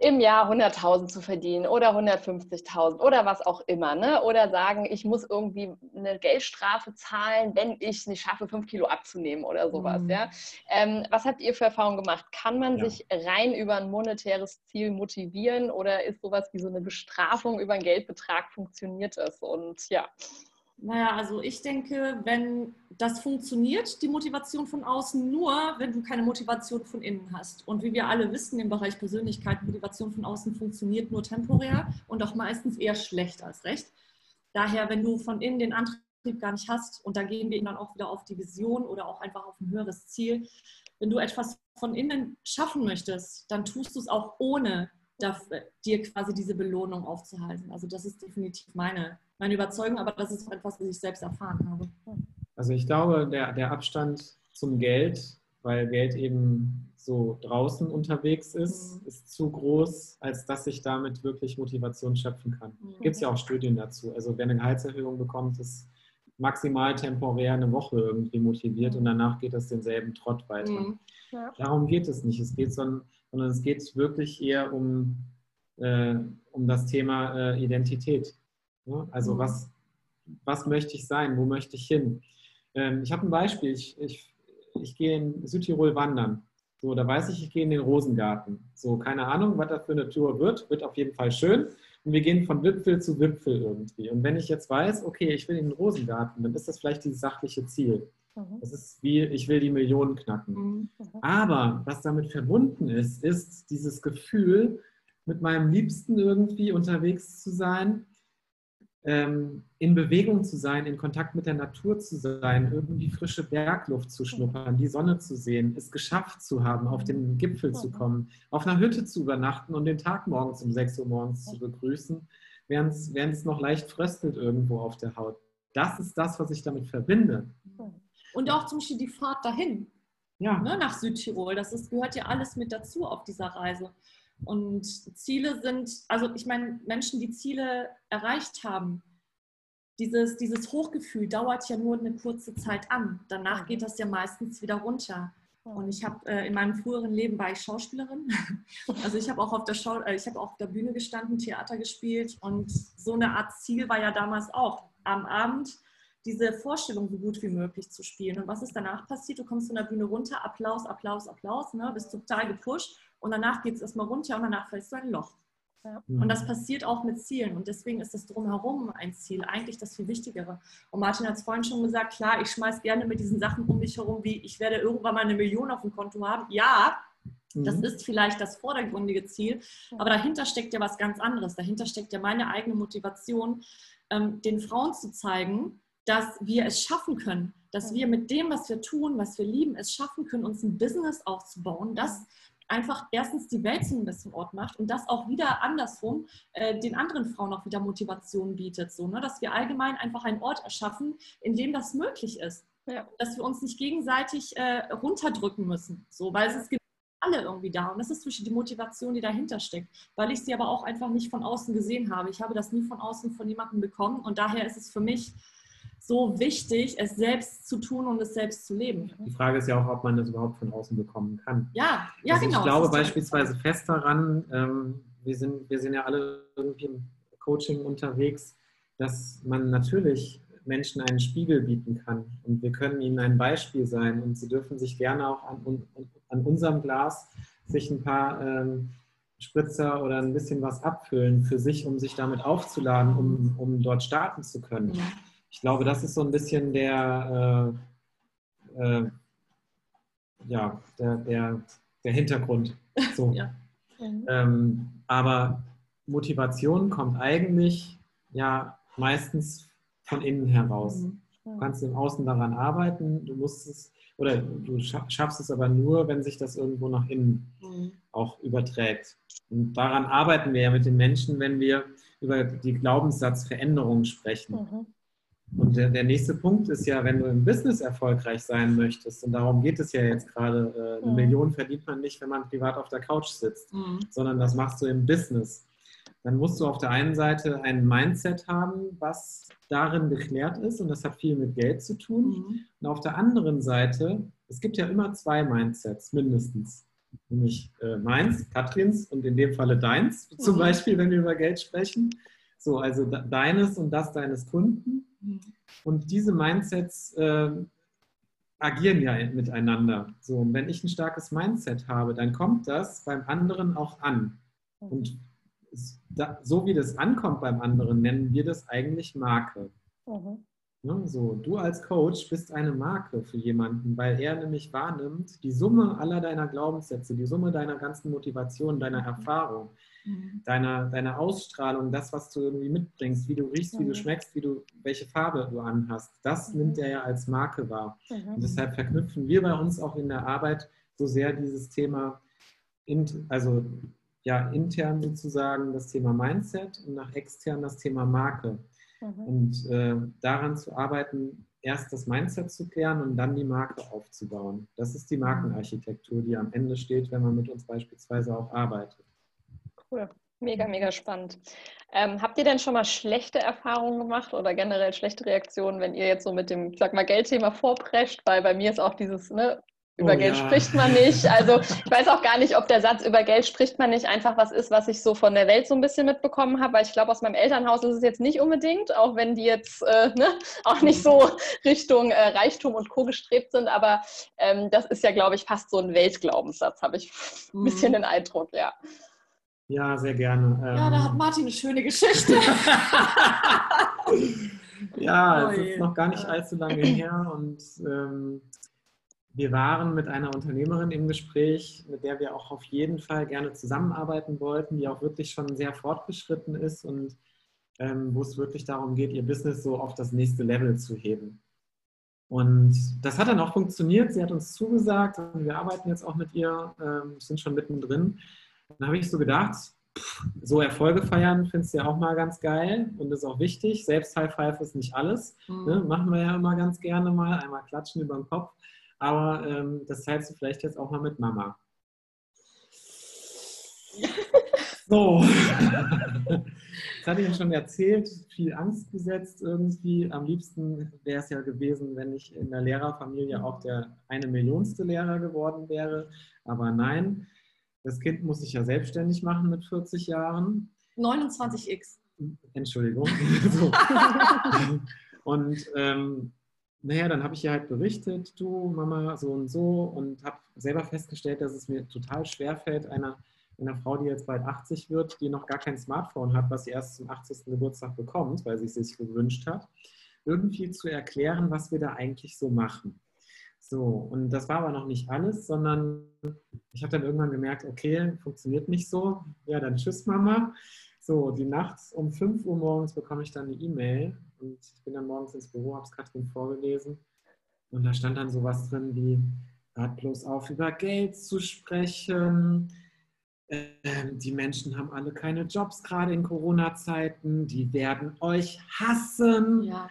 im Jahr 100.000 zu verdienen oder 150.000 oder was auch immer. Ne? Oder sagen, ich muss irgendwie eine Geldstrafe zahlen, wenn ich es nicht schaffe, fünf Kilo abzunehmen oder sowas. Mhm. Ja? Ähm, was habt ihr für Erfahrungen gemacht? Kann man ja. sich rein über ein monetäres Ziel motivieren oder ist sowas wie so eine Bestrafung über einen Geldbetrag funktioniert es? Und ja. Naja, also ich denke, wenn das funktioniert, die Motivation von außen, nur wenn du keine Motivation von innen hast. Und wie wir alle wissen im Bereich Persönlichkeit, Motivation von außen funktioniert nur temporär und auch meistens eher schlecht als recht. Daher, wenn du von innen den Antrieb gar nicht hast, und da gehen wir dann auch wieder auf die Vision oder auch einfach auf ein höheres Ziel, wenn du etwas von innen schaffen möchtest, dann tust du es auch ohne dir quasi diese Belohnung aufzuhalten. Also das ist definitiv meine, meine Überzeugung, aber das ist etwas, was ich selbst erfahren habe. Also ich glaube, der, der Abstand zum Geld weil Geld eben so draußen unterwegs ist, mhm. ist zu groß, als dass ich damit wirklich Motivation schöpfen kann. Mhm. Gibt es ja auch Studien dazu. Also wer eine Gehaltserhöhung bekommt, ist maximal temporär eine Woche irgendwie motiviert und danach geht es denselben Trott weiter. Mhm. Ja. Darum geht es nicht. Es geht, sondern, sondern es geht wirklich eher um, äh, um das Thema äh, Identität. Ja? Also mhm. was, was möchte ich sein? Wo möchte ich hin? Ähm, ich habe ein Beispiel. Ich, ich, ich gehe in Südtirol wandern. So, da weiß ich, ich gehe in den Rosengarten. So, keine Ahnung, was das für eine Tour wird. Wird auf jeden Fall schön. Und wir gehen von Wipfel zu Wipfel irgendwie. Und wenn ich jetzt weiß, okay, ich will in den Rosengarten, dann ist das vielleicht dieses sachliche Ziel. Mhm. Das ist wie, ich will die Millionen knacken. Mhm. Aber was damit verbunden ist, ist dieses Gefühl, mit meinem Liebsten irgendwie unterwegs zu sein, ähm, in Bewegung zu sein, in Kontakt mit der Natur zu sein, irgendwie frische Bergluft zu schnuppern, die Sonne zu sehen, es geschafft zu haben, auf den Gipfel zu kommen, auf einer Hütte zu übernachten und den Tag morgens um 6 Uhr morgens zu begrüßen, während es noch leicht fröstelt irgendwo auf der Haut. Das ist das, was ich damit verbinde. Und auch zum Beispiel die Fahrt dahin, ja. ne, nach Südtirol, das ist, gehört ja alles mit dazu auf dieser Reise. Und Ziele sind, also ich meine, Menschen, die Ziele erreicht haben, dieses, dieses Hochgefühl dauert ja nur eine kurze Zeit an. Danach geht das ja meistens wieder runter. Und ich habe äh, in meinem früheren Leben war ich Schauspielerin. Also ich habe auch auf der Schau äh, ich habe auf der Bühne gestanden, Theater gespielt und so eine Art Ziel war ja damals auch am Abend diese Vorstellung so gut wie möglich zu spielen. Und was ist danach passiert? Du kommst von der Bühne runter, Applaus, Applaus, Applaus, ne? bist total gepusht und danach geht es erstmal runter und danach fällst du ein Loch. Ja. Mhm. Und das passiert auch mit Zielen. Und deswegen ist das Drumherum ein Ziel eigentlich das viel Wichtigere. Und Martin hat es vorhin schon gesagt, klar, ich schmeiß gerne mit diesen Sachen um mich herum, wie ich werde irgendwann mal eine Million auf dem Konto haben. Ja, das mhm. ist vielleicht das vordergründige Ziel, aber dahinter steckt ja was ganz anderes. Dahinter steckt ja meine eigene Motivation, ähm, den Frauen zu zeigen, dass wir es schaffen können, dass wir mit dem, was wir tun, was wir lieben, es schaffen können, uns ein Business aufzubauen, das einfach erstens die Welt zu einem besseren Ort macht und das auch wieder andersrum äh, den anderen Frauen auch wieder Motivation bietet. So, ne? Dass wir allgemein einfach einen Ort erschaffen, in dem das möglich ist. Ja. Dass wir uns nicht gegenseitig äh, runterdrücken müssen. So, weil es ist alle irgendwie da. Und das ist zwischen die Motivation, die dahinter steckt. Weil ich sie aber auch einfach nicht von außen gesehen habe. Ich habe das nie von außen von jemandem bekommen. Und daher ist es für mich so wichtig, es selbst zu tun und es selbst zu leben. Die Frage ist ja auch, ob man das überhaupt von außen bekommen kann. Ja, ja also genau. Ich glaube beispielsweise fest daran, ähm, wir, sind, wir sind ja alle irgendwie im Coaching unterwegs, dass man natürlich Menschen einen Spiegel bieten kann und wir können ihnen ein Beispiel sein und sie dürfen sich gerne auch an, an unserem Glas sich ein paar ähm, Spritzer oder ein bisschen was abfüllen für sich, um sich damit aufzuladen, um, um dort starten zu können. Ja ich glaube, das ist so ein bisschen der, äh, äh, ja, der, der, der Hintergrund. So. ja. ähm, aber Motivation kommt eigentlich ja meistens von innen heraus. Mhm. Du kannst im Außen daran arbeiten, du musst es, oder du schaffst es aber nur, wenn sich das irgendwo nach innen mhm. auch überträgt. Und daran arbeiten wir ja mit den Menschen, wenn wir über die Glaubenssatzveränderungen sprechen. Mhm. Und der, der, nächste Punkt ist ja, wenn du im Business erfolgreich sein möchtest, und darum geht es ja jetzt gerade, äh, eine mhm. Million verdient man nicht, wenn man privat auf der Couch sitzt, mhm. sondern das machst du im Business. Dann musst du auf der einen Seite ein Mindset haben, was darin geklärt ist, und das hat viel mit Geld zu tun. Mhm. Und auf der anderen Seite, es gibt ja immer zwei Mindsets, mindestens. Nämlich äh, meins, Katrins und in dem Falle deins, zum mhm. Beispiel, wenn wir über Geld sprechen. So, also deines und das deines Kunden. Und diese Mindsets äh, agieren ja miteinander. So, und wenn ich ein starkes Mindset habe, dann kommt das beim anderen auch an. Und so wie das ankommt beim anderen, nennen wir das eigentlich Marke. Mhm. Ne, so, du als Coach bist eine Marke für jemanden, weil er nämlich wahrnimmt, die Summe aller deiner Glaubenssätze, die Summe deiner ganzen Motivation, deiner mhm. Erfahrung, mhm. deiner, deiner Ausstrahlung, das, was du irgendwie mitbringst, wie du riechst, mhm. wie du schmeckst, wie du, welche Farbe du anhast, das mhm. nimmt er ja als Marke wahr. Mhm. Und deshalb verknüpfen wir bei uns auch in der Arbeit so sehr dieses Thema, also ja, intern sozusagen das Thema Mindset und nach extern das Thema Marke. Mhm. Und äh, daran zu arbeiten, erst das Mindset zu klären und dann die Marke aufzubauen. Das ist die Markenarchitektur, die am Ende steht, wenn man mit uns beispielsweise auch arbeitet. Cool. Mega, mega spannend. Ähm, habt ihr denn schon mal schlechte Erfahrungen gemacht oder generell schlechte Reaktionen, wenn ihr jetzt so mit dem, sag mal, Geldthema vorprescht? Weil bei mir ist auch dieses, ne, über oh, Geld ja. spricht man nicht. Also ich weiß auch gar nicht, ob der Satz über Geld spricht man nicht einfach was ist, was ich so von der Welt so ein bisschen mitbekommen habe, weil ich glaube, aus meinem Elternhaus ist es jetzt nicht unbedingt, auch wenn die jetzt äh, ne, auch nicht so Richtung äh, Reichtum und Co. gestrebt sind, aber ähm, das ist ja, glaube ich, fast so ein Weltglaubenssatz, habe ich ein bisschen mhm. den Eindruck, ja. Ja, sehr gerne. Ja, da hat ähm, Martin eine schöne Geschichte. ja, es ist noch gar nicht allzu lange her und ähm, wir waren mit einer Unternehmerin im Gespräch, mit der wir auch auf jeden Fall gerne zusammenarbeiten wollten, die auch wirklich schon sehr fortgeschritten ist und ähm, wo es wirklich darum geht, ihr Business so auf das nächste Level zu heben. Und das hat dann auch funktioniert. Sie hat uns zugesagt und wir arbeiten jetzt auch mit ihr, ähm, sind schon mittendrin. Dann habe ich so gedacht, so Erfolge feiern findest du ja auch mal ganz geil und ist auch wichtig. Selbst High Five ist nicht alles. Mhm. Ne? Machen wir ja immer ganz gerne mal, einmal klatschen über den Kopf. Aber ähm, das teilst du vielleicht jetzt auch mal mit Mama. So, das hatte ich ja schon erzählt, viel Angst gesetzt irgendwie. Am liebsten wäre es ja gewesen, wenn ich in der Lehrerfamilie auch der eine Millionste Lehrer geworden wäre. Aber nein, das Kind muss sich ja selbstständig machen mit 40 Jahren. 29x. Entschuldigung. und ähm, naja, dann habe ich ihr halt berichtet, du Mama, so und so, und habe selber festgestellt, dass es mir total schwer fällt, einer, einer Frau, die jetzt bald 80 wird, die noch gar kein Smartphone hat, was sie erst zum 80. Geburtstag bekommt, weil sie es sich gewünscht hat, irgendwie zu erklären, was wir da eigentlich so machen. So, und das war aber noch nicht alles, sondern ich habe dann irgendwann gemerkt, okay, funktioniert nicht so. Ja, dann tschüss, Mama. So, die Nacht um 5 Uhr morgens bekomme ich dann eine E-Mail und ich bin dann morgens ins Büro, habe es Katrin vorgelesen und da stand dann sowas drin wie, hört bloß auf, über Geld zu sprechen. Ähm, die Menschen haben alle keine Jobs, gerade in Corona-Zeiten. Die werden euch hassen. Ja.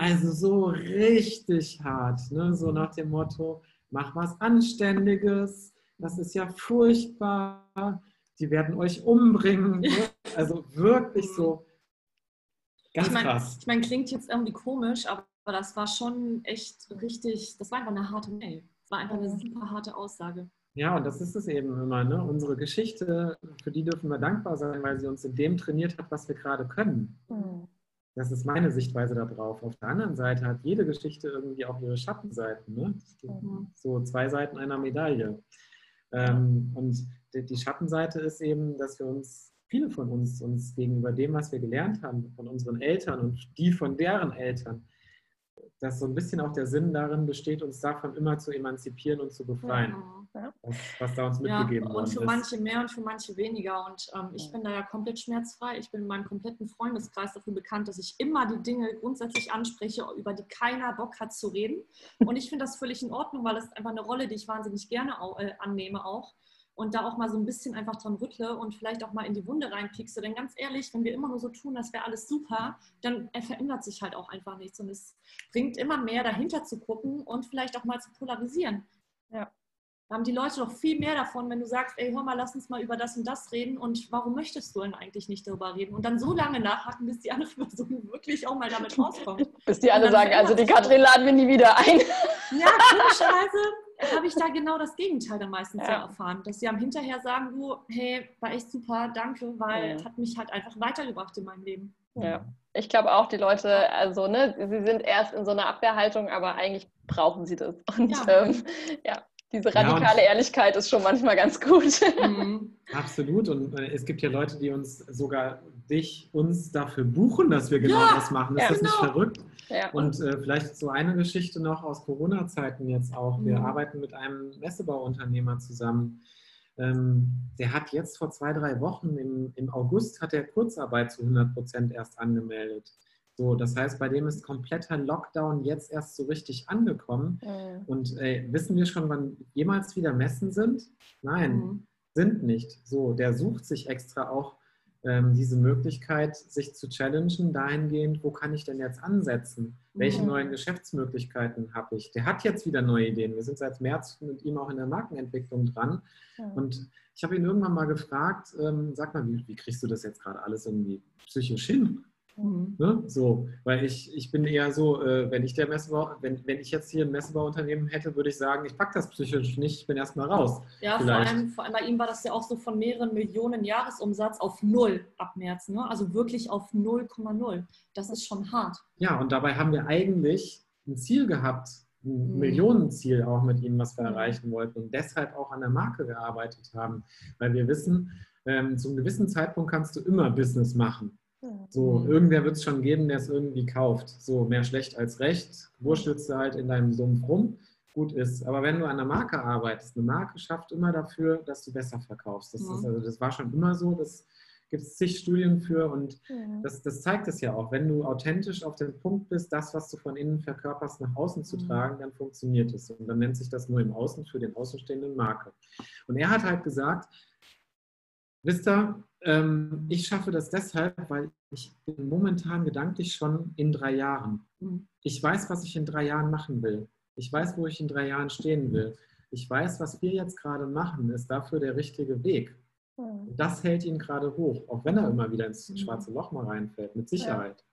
Also so richtig hart, ne? so nach dem Motto, mach was Anständiges, das ist ja furchtbar, die werden euch umbringen. Ne? Also wirklich so ganz ich mein, krass. Ich meine, klingt jetzt irgendwie komisch, aber das war schon echt richtig, das war einfach eine harte Mail. Das war einfach eine super harte Aussage. Ja, und das ist es eben immer. Ne? Unsere Geschichte, für die dürfen wir dankbar sein, weil sie uns in dem trainiert hat, was wir gerade können. Das ist meine Sichtweise darauf. Auf der anderen Seite hat jede Geschichte irgendwie auch ihre Schattenseiten. Ne? Mhm. So zwei Seiten einer Medaille. Ähm, und die Schattenseite ist eben, dass wir uns, viele von uns, uns gegenüber dem, was wir gelernt haben, von unseren Eltern und die von deren Eltern, dass so ein bisschen auch der Sinn darin besteht, uns davon immer zu emanzipieren und zu befreien. Ja. Was, was, da uns mitgegeben ja, worden ist. Und für manche mehr und für manche weniger. Und ähm, ich bin da ja komplett schmerzfrei. Ich bin in meinem kompletten Freundeskreis dafür bekannt, dass ich immer die Dinge grundsätzlich anspreche, über die keiner Bock hat zu reden. Und ich finde das völlig in Ordnung, weil es einfach eine Rolle, die ich wahnsinnig gerne auch, äh, annehme auch und da auch mal so ein bisschen einfach dran rüttle und vielleicht auch mal in die Wunde reinpiekse. Denn ganz ehrlich, wenn wir immer nur so tun, das wäre alles super, dann verändert sich halt auch einfach nichts. Und es bringt immer mehr dahinter zu gucken und vielleicht auch mal zu polarisieren. Ja. Da haben die Leute doch viel mehr davon, wenn du sagst, ey, hör mal, lass uns mal über das und das reden und warum möchtest du denn eigentlich nicht darüber reden? Und dann so lange nachhaken, bis die andere Person wirklich auch mal damit rauskommt. bis die alle sagen, also die Katrin laden wir nie wieder ein. Ja, komischerweise habe ich da genau das Gegenteil dann meistens ja. erfahren, dass sie am hinterher sagen, du, hey, war echt super, danke, weil es ja. hat mich halt einfach weitergebracht in meinem Leben. Ja, ich glaube auch, die Leute, also ne, sie sind erst in so einer Abwehrhaltung, aber eigentlich brauchen sie das. Und ja, ähm, ja diese radikale ja, Ehrlichkeit ist schon manchmal ganz gut. Mhm. Absolut. Und äh, es gibt ja Leute, die uns sogar dich, uns dafür buchen, dass wir genau ja, das machen. Ist ja, das genau. nicht verrückt? Ja. Und äh, vielleicht so eine Geschichte noch aus Corona-Zeiten jetzt auch. Wir mhm. arbeiten mit einem Messebauunternehmer zusammen. Ähm, der hat jetzt vor zwei, drei Wochen, im, im August, hat er Kurzarbeit zu 100 Prozent erst angemeldet. So, das heißt, bei dem ist kompletter Lockdown jetzt erst so richtig angekommen. Mhm. Und äh, wissen wir schon, wann jemals wieder Messen sind? Nein, mhm. sind nicht. So, der sucht sich extra auch ähm, diese Möglichkeit, sich zu challengen, dahingehend, wo kann ich denn jetzt ansetzen? Welche Mhm. neuen Geschäftsmöglichkeiten habe ich? Der hat jetzt wieder neue Ideen. Wir sind seit März mit ihm auch in der Markenentwicklung dran. Und ich habe ihn irgendwann mal gefragt, ähm, sag mal, wie, wie kriegst du das jetzt gerade alles irgendwie psychisch hin? Mhm. Ne? So, weil ich, ich bin eher so, äh, wenn ich der Messebau, wenn, wenn ich jetzt hier ein Messebauunternehmen hätte, würde ich sagen, ich packe das psychisch nicht, ich bin erstmal raus. Ja, vor allem, vor allem bei ihm war das ja auch so von mehreren Millionen Jahresumsatz auf null ab März. Ne? Also wirklich auf 0,0. Das ist schon hart. Ja, und dabei haben wir eigentlich ein Ziel gehabt, ein Mhm. Millionenziel auch mit ihm, was wir Mhm. erreichen wollten und deshalb auch an der Marke gearbeitet haben, weil wir wissen, ähm, zu einem gewissen Zeitpunkt kannst du immer Business machen. So, Mhm. irgendwer wird es schon geben, der es irgendwie kauft. So, mehr schlecht als recht. Wurschtelst du halt in deinem Sumpf rum. Gut ist. Aber wenn du an einer Marke arbeitest, eine Marke schafft immer dafür, dass du besser verkaufst. Das, Mhm. ist, also, das war schon immer so. Das gibt es zig Studien für und das, das zeigt es ja auch. Wenn du authentisch auf dem Punkt bist, das, was du von innen verkörperst, nach außen zu Mhm. tragen, dann funktioniert es. Und dann nennt sich das nur im Außen für den außenstehenden Marke. Und er hat halt gesagt, wisst ihr, ähm, ich schaffe das deshalb, weil ich bin momentan gedanklich schon in drei Jahren. Ich weiß, was ich in drei Jahren machen will. Ich weiß, wo ich in drei Jahren stehen will. Ich weiß, was wir jetzt gerade machen, ist dafür der richtige Weg. Und das hält ihn gerade hoch, auch wenn er immer wieder ins Mhm. schwarze Loch mal reinfällt, mit Sicherheit.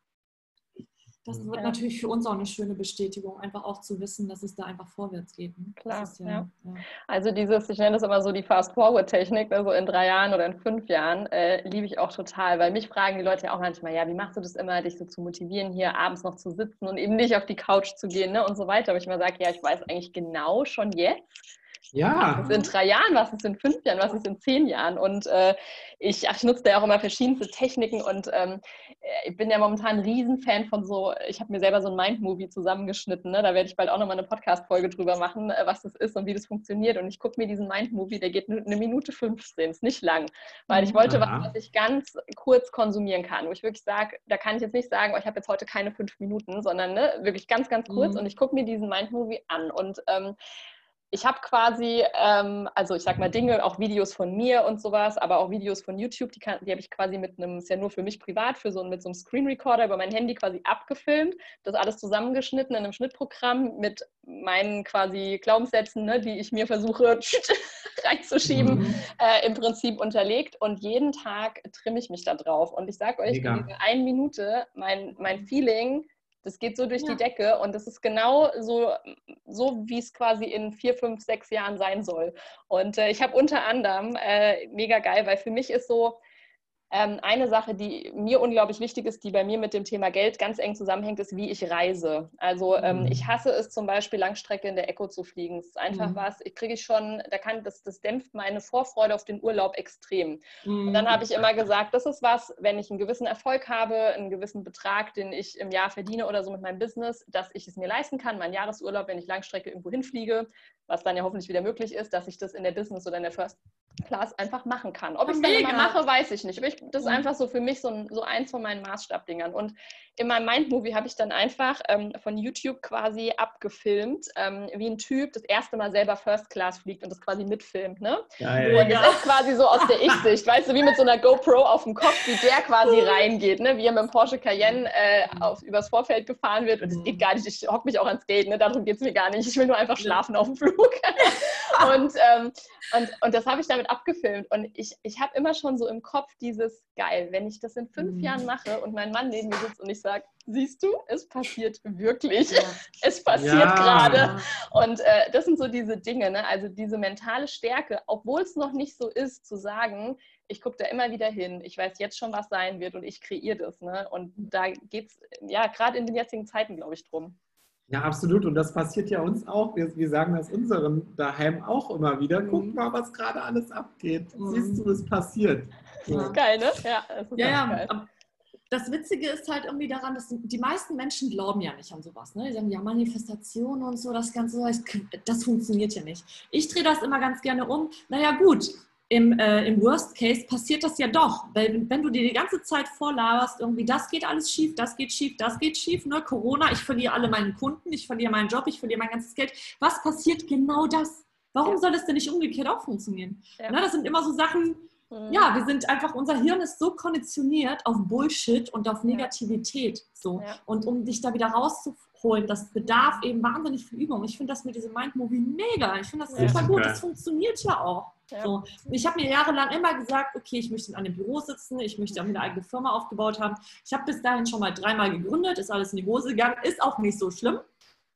Das wird Ja. natürlich für uns auch eine schöne Bestätigung, einfach auch zu wissen, dass es da einfach vorwärts geht. Ne? Klar, ja. ja. Also dieses, ich nenne das immer so die Fast-Forward-Technik, also in drei Jahren oder in fünf Jahren, äh, liebe ich auch total, weil mich fragen die Leute ja auch manchmal, ja, wie machst du das immer, dich so zu motivieren, hier abends noch zu sitzen und eben nicht auf die Couch zu gehen ne, und so weiter. Aber ich immer sage, ja, ich weiß eigentlich genau schon jetzt, Ja, was ist in drei Jahren, was ist in fünf Jahren, was ist in zehn Jahren. Und äh, ich, ach, ich nutze da ja auch immer verschiedenste Techniken und ähm, äh, ich bin ja momentan ein Riesenfan von so, ich habe mir selber so ein Mind-Movie zusammengeschnitten. Ne? Da werde ich bald auch nochmal eine Podcast-Folge drüber machen, äh, was das ist und wie das funktioniert. Und ich gucke mir diesen Mind-Movie, der geht eine Minute 15, ist nicht lang, weil ich wollte Aha. was, was ich ganz kurz konsumieren kann, wo ich wirklich sage, da kann ich jetzt nicht sagen, oh, ich habe jetzt heute keine fünf Minuten, sondern ne, wirklich ganz, ganz kurz Mhm. und ich gucke mir diesen Mind-Movie an und ähm, ich habe quasi, ähm, also ich sag mal Dinge, auch Videos von mir und sowas, aber auch Videos von YouTube, die, kann- die habe ich quasi mit einem, ist ja nur für mich privat, für so, mit so einem Screen Recorder über mein Handy quasi abgefilmt, das alles zusammengeschnitten in einem Schnittprogramm mit meinen quasi Glaubenssätzen, ne, die ich mir versuche reinzuschieben, Mhm. äh, im Prinzip unterlegt und jeden Tag trimme ich mich da drauf. Und ich sage euch, Mega. in dieser einen Minute, mein, mein Feeling, das geht so durch Ja. die Decke und das ist genau so, so wie es quasi in vier, fünf, sechs Jahren sein soll. Und äh, ich habe unter anderem, äh, mega geil, weil für mich ist so, eine Sache, die mir unglaublich wichtig ist, die bei mir mit dem Thema Geld ganz eng zusammenhängt, ist, wie ich reise. Also ähm, Mhm. ich hasse es zum Beispiel, Langstrecke in der Eco zu fliegen. Es ist einfach Mhm. was, ich kriege ich schon, da kann, das, das dämpft meine Vorfreude auf den Urlaub extrem. Mhm. Und dann habe ich immer gesagt, das ist was, wenn ich einen gewissen Erfolg habe, einen gewissen Betrag, den ich im Jahr verdiene oder so mit meinem Business, dass ich es mir leisten kann, meinen Jahresurlaub, wenn ich Langstrecke irgendwo hinfliege, was dann ja hoffentlich wieder möglich ist, dass ich das in der Business oder in der First Class einfach machen kann. Ob ich es dann immer mache, weiß ich nicht. Aber ich, das ist Mhm. einfach so für mich so, ein, so eins von meinen Maßstabdingern. Und in meinem Mindmovie habe ich dann einfach ähm, von YouTube quasi abgefilmt, ähm, wie ein Typ das erste Mal selber First Class fliegt und das quasi mitfilmt. Ne? geil. Und das ist quasi so aus der Ich-Sicht, weißt du, wie mit so einer GoPro auf dem Kopf, wie der quasi reingeht, ne? wie er mit dem Porsche Cayenne äh, auf, übers Vorfeld gefahren wird. Und es geht gar nicht, ich hock mich auch ans Gate, ne? darum geht es mir gar nicht. Ich will nur einfach schlafen auf dem Flug. und, ähm, und, und das habe ich damit abgefilmt. Und ich, ich habe immer schon so im Kopf dieses, geil, wenn ich das in fünf Mhm. Jahren mache und mein Mann neben mir sitzt und ich sage, siehst du, es passiert wirklich. Ja. Es passiert Ja. gerade. Und äh, das sind so diese Dinge, ne? also diese mentale Stärke, obwohl es noch nicht so ist, zu sagen, ich gucke da immer wieder hin, ich weiß jetzt schon, was sein wird und ich kreiere das. Ne? Und da geht es ja gerade in den jetzigen Zeiten, glaube ich, drum. Ja, absolut. Und das passiert ja uns auch. Wir, wir sagen das unseren daheim auch immer wieder. Guck Mhm. mal, was gerade alles abgeht. Mhm. Siehst du, es passiert. So. Ja. Geil, ne? Ja, das ist Ja, ja. geil. Das Witzige ist halt irgendwie daran, dass die meisten Menschen glauben ja nicht an sowas. Ne? Die sagen, ja, Manifestation und so, das Ganze, das, das funktioniert ja nicht. Ich drehe das immer ganz gerne um. Naja, gut, im, äh, im Worst Case passiert das ja doch. Weil wenn du dir die ganze Zeit vorlaberst, irgendwie, das geht alles schief, das geht schief, das geht schief, ne? Corona, ich verliere alle meinen Kunden, ich verliere meinen Job, ich verliere mein ganzes Geld. Was passiert genau das? Warum Ja. soll das denn nicht umgekehrt auch funktionieren? Ja. Ne, das sind immer so Sachen, Mhm. Ja, wir sind einfach, unser Hirn ist so konditioniert auf Bullshit und auf Negativität. So. Und um dich da wieder rauszuholen, das bedarf eben wahnsinnig viel Übung. Ich finde das mit diesem Mind-Movie mega. Ich finde das ja. super gut. Das funktioniert ja auch. Ja. So. Ich habe mir jahrelang immer gesagt, okay, ich möchte in einem Büro sitzen, ich möchte auch eine eigene Firma aufgebaut haben. Ich habe bis dahin schon mal dreimal gegründet, ist alles in die Hose gegangen, ist auch nicht so schlimm.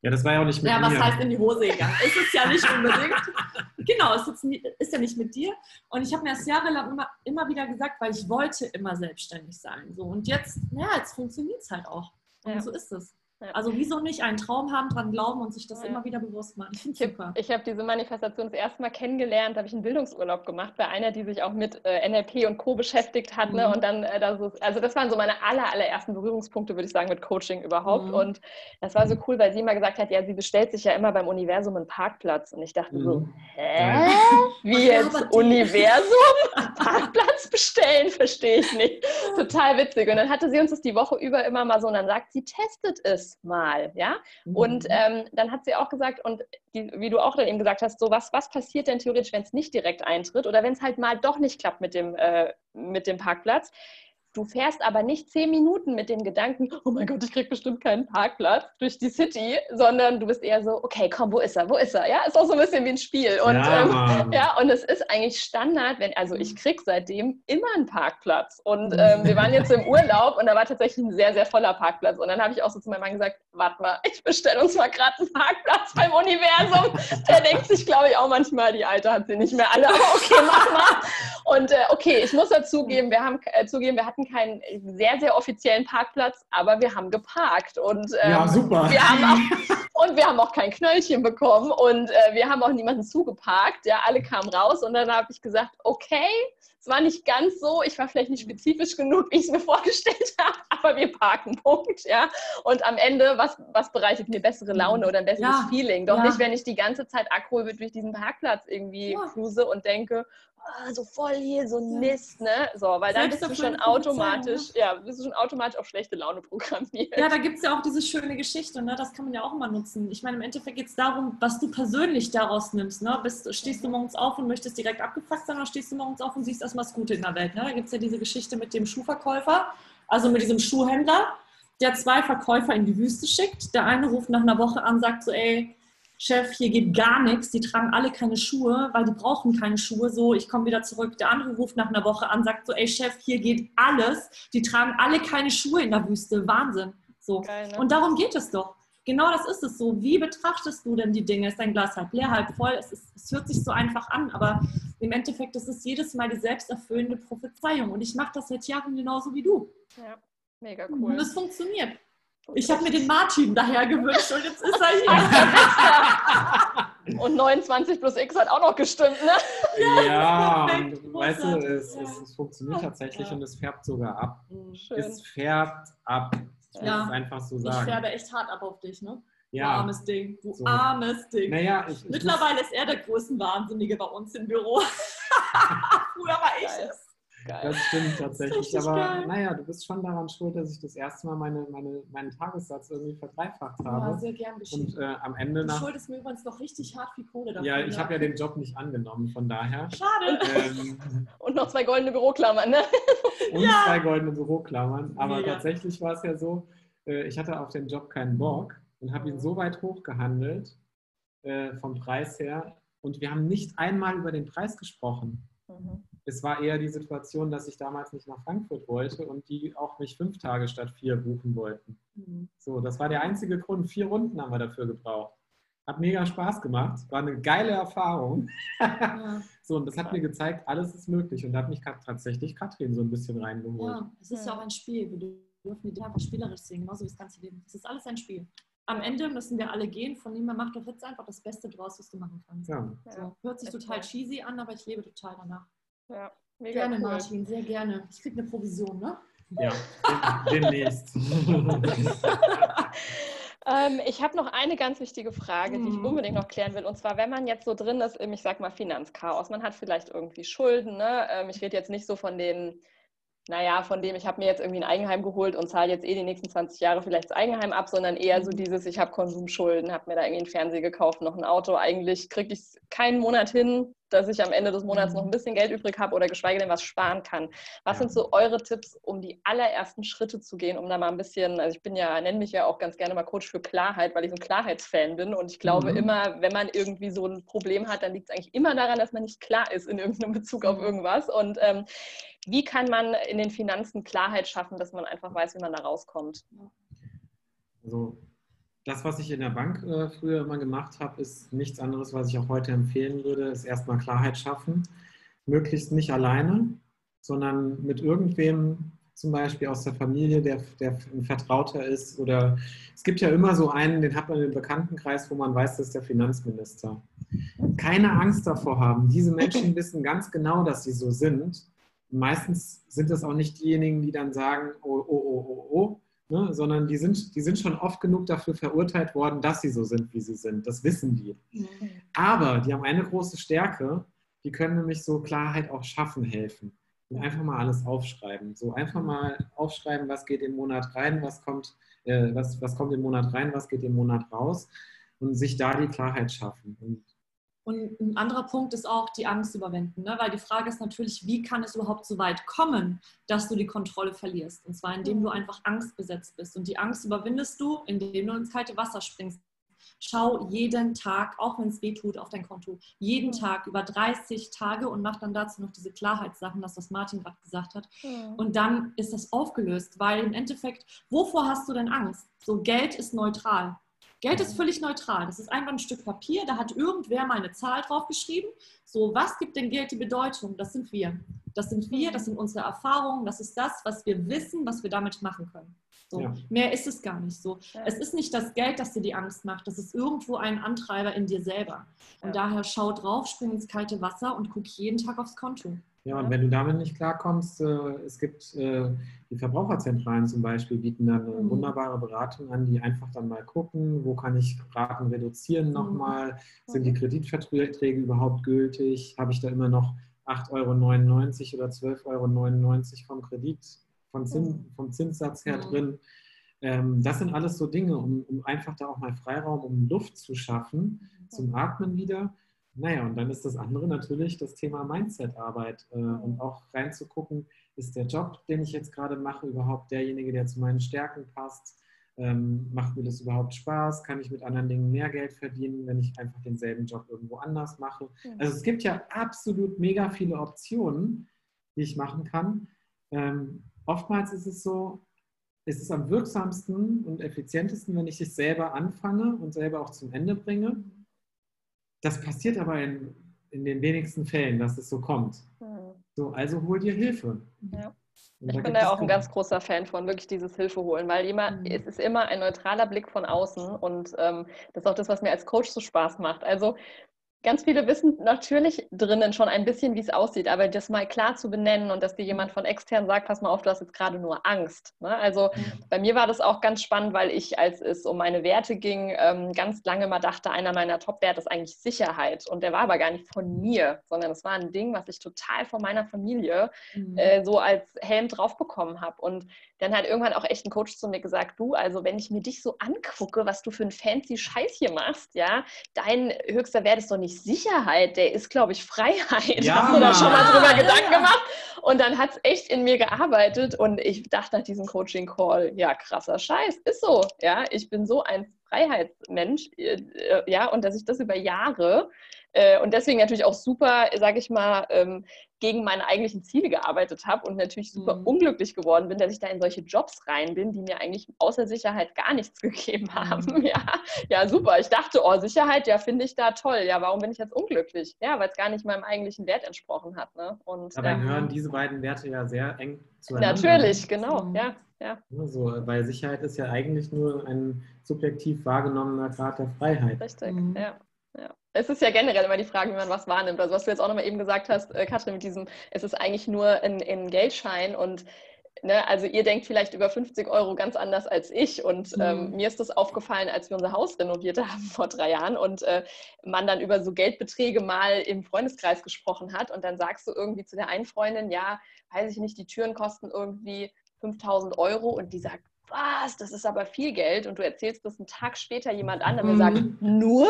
Ja, das war ja auch nicht mit ja, mir. Ja, was heißt in die Hose gegangen? ist es ja nicht unbedingt. genau, es ist, ist, ja nicht mit dir. Und ich habe mir das jahrelang immer, immer wieder gesagt, weil ich wollte immer selbstständig sein. So. Und jetzt, ja, jetzt funktioniert es halt auch. Und ja. so ist es. Also wieso nicht einen Traum haben, dran glauben und sich das ja. immer wieder bewusst machen. Ich. Ich habe diese Manifestation das erste Mal kennengelernt, habe ich einen Bildungsurlaub gemacht bei einer, die sich auch mit äh, NLP und Co. beschäftigt hat. Ne? Mhm. Und dann, äh, das ist, also das waren so meine aller, allerersten Berührungspunkte, würde ich sagen, mit Coaching überhaupt. Mhm. Und das war so cool, weil sie immer gesagt hat, ja, sie bestellt sich ja immer beim Universum einen Parkplatz. Und ich dachte mhm. so, hä? Wie jetzt Universum? Parkplatz bestellen? Verstehe ich nicht. Total witzig. Und dann hatte sie uns das die Woche über immer mal so und dann sagt sie, testet es mal, ja. Mhm. Und ähm, dann hat sie auch gesagt, und die, wie du auch dann eben gesagt hast, so was, was passiert denn theoretisch, wenn es nicht direkt eintritt oder wenn es halt mal doch nicht klappt mit dem, äh, mit dem Parkplatz? Du fährst aber nicht zehn Minuten mit den Gedanken, oh mein Gott, ich krieg bestimmt keinen Parkplatz durch die City, sondern du bist eher so, okay, komm, wo ist er? Wo ist er? Ja, ist auch so ein bisschen wie ein Spiel. Und ja, ähm, ja und es ist eigentlich Standard, wenn, also ich krieg seitdem immer einen Parkplatz. Und ähm, wir waren jetzt im Urlaub und da war tatsächlich ein sehr, sehr voller Parkplatz. Und dann habe ich auch so zu meinem Mann gesagt, warte mal, ich bestelle uns mal gerade einen Parkplatz beim Universum. Der denkt sich, glaube ich, auch manchmal, die Alte hat sie nicht mehr alle. Okay, mach mal. Und äh, okay, ich muss dazugeben, wir haben äh, zugeben, wir hatten hatten keinen sehr, sehr offiziellen Parkplatz, aber wir haben geparkt. Und, ähm, ja, super. Wir haben auch, und wir haben auch kein Knöllchen bekommen und äh, wir haben auch niemanden zugeparkt. Ja, alle kamen raus und dann habe ich gesagt, okay, es war nicht ganz so, ich war vielleicht nicht spezifisch genug, wie ich es mir vorgestellt habe, aber wir parken, Punkt. Ja? Und am Ende, was, was bereitet mir bessere Laune oder ein besseres ja. Feeling? Doch ja. nicht, wenn ich die ganze Zeit Akku durch diesen Parkplatz irgendwie ja. cruise und denke, oh, so voll hier, so ein Mist, ne? So, weil dann bist du schon automatisch, ne? ja, bist du schon automatisch auf schlechte Laune programmiert. Ja, da gibt es ja auch diese schöne Geschichte, ne? Das kann man ja auch immer nutzen. Ich meine, im Endeffekt geht es darum, was du persönlich daraus nimmst, ne? Bist, stehst du morgens auf und möchtest direkt abgefuckt sein oder stehst du morgens auf und siehst erstmal das Gute in der Welt, ne? Da gibt es ja diese Geschichte mit dem Schuhverkäufer, also mit diesem Schuhhändler, der zwei Verkäufer in die Wüste schickt. Der eine ruft nach einer Woche an, sagt so, ey, Chef, hier geht gar nichts, die tragen alle keine Schuhe, weil die brauchen keine Schuhe. So, ich komme wieder zurück. Der andere ruft nach einer Woche an, sagt so, ey Chef, hier geht alles, die tragen alle keine Schuhe in der Wüste. Wahnsinn. So. Geil, ne? Und darum geht es doch. Genau das ist es so. Wie betrachtest du denn die Dinge? Ist dein Glas halb leer, halb voll? Es, ist, es hört sich so einfach an, aber im Endeffekt ist es jedes Mal die selbsterfüllende Prophezeiung. Und ich mache das seit Jahren genauso wie du. Ja, mega cool. Und es funktioniert. Ich habe mir den Martin daher gewünscht und jetzt ist er hier. und 29 plus X hat auch noch gestimmt, ne? Ja, und, weißt du, es, es, es funktioniert tatsächlich ja. und es färbt sogar ab. Schön. Es färbt ab. Ich ja. muss einfach so sagen. Ich färbe echt hart ab auf dich, ne? Ja. Du armes Ding, du so. armes Ding. Naja, ich, Mittlerweile ist er der größte Wahnsinnige bei uns im Büro. Früher war ich es. Geil. Das stimmt tatsächlich. Aber geil. naja, du bist schon daran schuld, dass ich das erste Mal meine, meine, meinen Tagessatz irgendwie verdreifacht habe. Ja, sehr gern geschehen. Und äh, am Ende nach. Du schuldest mir übrigens noch richtig hart viel Kohle dafür. Ja, ich habe ja den Job nicht angenommen, von daher. Schade. Ähm, und noch zwei goldene Büroklammern, ne? Und ja. zwei goldene Büroklammern. Aber Mega. tatsächlich war es ja so, äh, ich hatte auf den Job keinen Bock und habe ihn so weit hochgehandelt äh, vom Preis her. Und wir haben nicht einmal über den Preis gesprochen. Mhm es war eher die Situation, dass ich damals nicht nach Frankfurt wollte und die auch mich fünf Tage statt vier buchen wollten. Mhm. So, das war der einzige Grund. Vier Runden haben wir dafür gebraucht. Hat mega Spaß gemacht, war eine geile Erfahrung. Ja. so, und das hat mir gezeigt, alles ist möglich und da hat mich tatsächlich Katrin so ein bisschen reingeholt. Ja, es ist ja auch ein Spiel. Wir dürfen die Dinge einfach spielerisch sehen, genauso wie das ganze Leben. Es ist alles ein Spiel. Am Ende müssen wir alle gehen, von dem her mach doch jetzt einfach das Beste draus, was du machen kannst. Ja. So, hört sich total cheesy an, aber ich lebe total danach. Ja, mega gerne, cool. Martin, sehr gerne. Ich kriege eine Provision, ne? Ja, demnächst. ähm, ich habe noch eine ganz wichtige Frage, die ich mhm. unbedingt noch klären will. Und zwar, wenn man jetzt so drin ist im, ich sag mal, Finanzchaos, man hat vielleicht irgendwie Schulden. Ne? Ähm, ich rede jetzt nicht so von den naja, von dem, ich habe mir jetzt irgendwie ein Eigenheim geholt und zahle jetzt eh die nächsten 20 Jahre vielleicht das Eigenheim ab, sondern eher so mhm. dieses, ich habe Konsumschulden, habe mir da irgendwie einen Fernseher gekauft, noch ein Auto. Eigentlich kriege ich es keinen Monat hin, dass ich am Ende des Monats noch ein bisschen Geld übrig habe oder geschweige denn was sparen kann. Was ja. sind so eure Tipps, um die allerersten Schritte zu gehen, um da mal ein bisschen, also ich bin ja, nenne mich ja auch ganz gerne mal Coach für Klarheit, weil ich so ein Klarheitsfan bin und ich glaube mhm. immer, wenn man irgendwie so ein Problem hat, dann liegt es eigentlich immer daran, dass man nicht klar ist in irgendeinem Bezug auf mhm. irgendwas und ähm, wie kann man in den Finanzen Klarheit schaffen, dass man einfach weiß, wie man da rauskommt? Also das, was ich in der Bank äh, früher immer gemacht habe, ist nichts anderes, was ich auch heute empfehlen würde, ist erstmal Klarheit schaffen. Möglichst nicht alleine, sondern mit irgendwem, zum Beispiel aus der Familie, der, der ein Vertrauter ist. Oder es gibt ja immer so einen, den hat man im Bekanntenkreis, wo man weiß, das ist der Finanzminister. Keine Angst davor haben. Diese Menschen wissen ganz genau, dass sie so sind. Meistens sind es auch nicht diejenigen, die dann sagen, oh, oh, oh, oh, oh, ne? sondern die sind, die sind schon oft genug dafür verurteilt worden, dass sie so sind, wie sie sind. Das wissen die. Mhm. Aber die haben eine große Stärke, die können nämlich so Klarheit auch schaffen helfen. Und einfach mal alles aufschreiben. So einfach mal aufschreiben, was geht im Monat rein, was kommt, äh, was, was kommt im Monat rein, was geht im Monat raus und sich da die Klarheit schaffen. Und und ein anderer Punkt ist auch die Angst überwinden, ne? weil die Frage ist natürlich, wie kann es überhaupt so weit kommen, dass du die Kontrolle verlierst? Und zwar indem du einfach angstbesetzt bist. Und die Angst überwindest du, indem du ins kalte Wasser springst. Schau jeden Tag, auch wenn es weh tut, auf dein Konto. Jeden Tag über 30 Tage und mach dann dazu noch diese Klarheitssachen, das was Martin gerade gesagt hat. Und dann ist das aufgelöst, weil im Endeffekt, wovor hast du denn Angst? So Geld ist neutral. Geld ist völlig neutral. Das ist einfach ein Stück Papier, da hat irgendwer mal eine Zahl drauf geschrieben. So, was gibt denn Geld die Bedeutung? Das sind wir. Das sind wir, das sind unsere Erfahrungen, das ist das, was wir wissen, was wir damit machen können. So, ja. Mehr ist es gar nicht so. Ja. Es ist nicht das Geld, das dir die Angst macht, das ist irgendwo ein Antreiber in dir selber. Und ja. daher schau drauf, spring ins kalte Wasser und guck jeden Tag aufs Konto. Ja, und wenn du damit nicht klarkommst, äh, es gibt äh, die Verbraucherzentralen zum Beispiel, bieten dann eine mhm. wunderbare Beratung an, die einfach dann mal gucken, wo kann ich Raten reduzieren mhm. nochmal, sind die Kreditverträge überhaupt gültig, habe ich da immer noch 8,99 Euro oder 12,99 Euro vom Kredit, vom, Zins, mhm. vom Zinssatz her drin. Ähm, das sind alles so Dinge, um, um einfach da auch mal Freiraum, um Luft zu schaffen, zum Atmen wieder naja, und dann ist das andere natürlich das Thema Mindset-Arbeit äh, und auch reinzugucken, ist der Job, den ich jetzt gerade mache, überhaupt derjenige, der zu meinen Stärken passt? Ähm, macht mir das überhaupt Spaß? Kann ich mit anderen Dingen mehr Geld verdienen, wenn ich einfach denselben Job irgendwo anders mache? Also es gibt ja absolut mega viele Optionen, die ich machen kann. Ähm, oftmals ist es so, es ist am wirksamsten und effizientesten, wenn ich es selber anfange und selber auch zum Ende bringe das passiert aber in, in den wenigsten Fällen, dass es so kommt. Mhm. So, also hol dir Hilfe. Ja. Ich bin da auch ein ganz großer Fan von, wirklich dieses Hilfe holen, weil immer, mhm. es ist immer ein neutraler Blick von außen und ähm, das ist auch das, was mir als Coach so Spaß macht. Also Ganz viele wissen natürlich drinnen schon ein bisschen, wie es aussieht, aber das mal klar zu benennen und dass dir jemand von extern sagt, pass mal auf, du hast jetzt gerade nur Angst. Ne? Also mhm. bei mir war das auch ganz spannend, weil ich, als es um meine Werte ging, ähm, ganz lange mal dachte, einer meiner Top-Werte ist eigentlich Sicherheit. Und der war aber gar nicht von mir, sondern es war ein Ding, was ich total von meiner Familie mhm. äh, so als Helm drauf bekommen habe. Und dann hat irgendwann auch echt ein Coach zu mir gesagt, du, also wenn ich mir dich so angucke, was du für einen fancy Scheiß hier machst, ja, dein höchster Wert ist doch nicht Sicherheit, der ist, glaube ich, Freiheit. Ja. Hast du da schon mal drüber ja, Gedanken ja. gemacht? Und dann hat es echt in mir gearbeitet und ich dachte nach diesem Coaching-Call, ja, krasser Scheiß, ist so, ja, ich bin so ein Freiheitsmensch, äh, äh, ja, und dass ich das über Jahre und deswegen natürlich auch super, sage ich mal, ähm, gegen meine eigentlichen Ziele gearbeitet habe und natürlich super mhm. unglücklich geworden bin, dass ich da in solche Jobs rein bin, die mir eigentlich außer Sicherheit gar nichts gegeben haben. Mhm. Ja, ja, super. Ich dachte, oh, Sicherheit, ja, finde ich da toll. Ja, warum bin ich jetzt unglücklich? Ja, weil es gar nicht meinem eigentlichen Wert entsprochen hat. Ne? Und, Aber ja. hören diese beiden Werte ja sehr eng zueinander. Natürlich, genau, mhm. ja. Ja. So, weil Sicherheit ist ja eigentlich nur ein subjektiv wahrgenommener Grad der Freiheit. Richtig, mhm. ja. Es ist ja generell immer die Frage, wie man was wahrnimmt. Also was du jetzt auch nochmal eben gesagt hast, äh, Katrin, mit diesem, es ist eigentlich nur ein, ein Geldschein und Ne, also ihr denkt vielleicht über 50 Euro ganz anders als ich. Und ähm, mhm. mir ist das aufgefallen, als wir unser Haus renoviert haben vor drei Jahren und äh, man dann über so Geldbeträge mal im Freundeskreis gesprochen hat. Und dann sagst du irgendwie zu der einen Freundin, ja, weiß ich nicht, die Türen kosten irgendwie 5000 Euro. Und die sagt, was, das ist aber viel Geld. Und du erzählst das einen Tag später jemand anderem, der sagt, mhm. nur?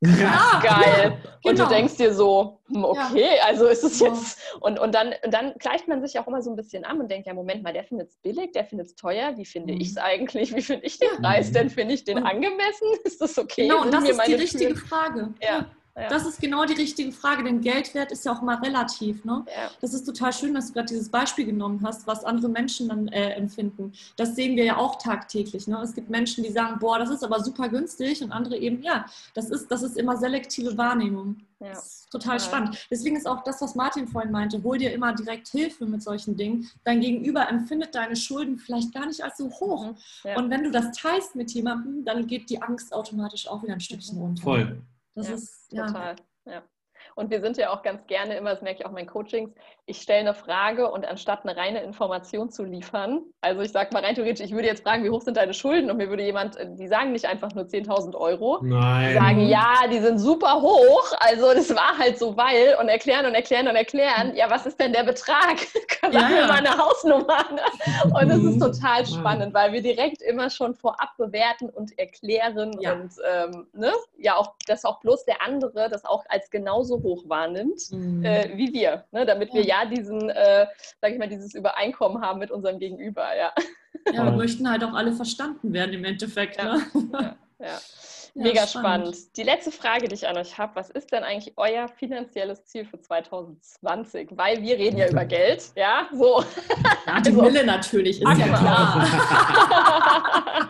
Ja, geil. Genau. Und du genau. denkst dir so, hm, okay, ja. also ist es jetzt. Und, und, dann, und dann gleicht man sich auch immer so ein bisschen an und denkt, ja, Moment mal, der findet es billig, der findet es teuer. Wie finde mhm. ich es eigentlich? Wie finde ich den Preis denn? Finde ich den angemessen? Ist das okay? Genau, und das ist die richtige Frage. Ja. Ja. Das ist genau die richtige Frage, denn Geldwert ist ja auch mal relativ. Ne? Ja. Das ist total schön, dass du gerade dieses Beispiel genommen hast, was andere Menschen dann äh, empfinden. Das sehen wir ja auch tagtäglich. Ne? Es gibt Menschen, die sagen, boah, das ist aber super günstig und andere eben, ja, das ist, das ist immer selektive Wahrnehmung. Ja. Das ist total ja. spannend. Deswegen ist auch das, was Martin vorhin meinte, hol dir immer direkt Hilfe mit solchen Dingen. Dein Gegenüber empfindet deine Schulden vielleicht gar nicht als so hoch. Mhm. Ja. Und wenn du das teilst mit jemandem, dann geht die Angst automatisch auch wieder ein Stückchen runter. Voll. Das ja, ist ja. total. Ja. Und wir sind ja auch ganz gerne immer, das merke ich auch in meinen Coachings, ich stelle eine Frage und anstatt eine reine Information zu liefern, also ich sage mal rein theoretisch, ich würde jetzt fragen, wie hoch sind deine Schulden? Und mir würde jemand, äh, die sagen nicht einfach nur 10.000 Euro, Nein. die sagen, ja, die sind super hoch, also das war halt so, weil, und erklären und erklären und erklären, ja, was ist denn der Betrag? Können wir ja, mal eine Hausnummer? Und es ist total spannend, weil wir direkt immer schon vorab bewerten und erklären ja. und ähm, ne? ja auch, dass auch bloß der andere das auch als genauso hoch wahrnimmt mhm. äh, wie wir, ne? damit wir ja diesen, äh, sag ich mal, dieses Übereinkommen haben mit unserem Gegenüber, ja. Ja, wir möchten halt auch alle verstanden werden im Endeffekt. Ja, ne? ja, ja. Mega spannend. spannend. Die letzte Frage, die ich an euch habe, was ist denn eigentlich euer finanzielles Ziel für 2020? Weil wir reden ja über Geld, ja, so. Ja, die also, Mille natürlich, ist ja klar.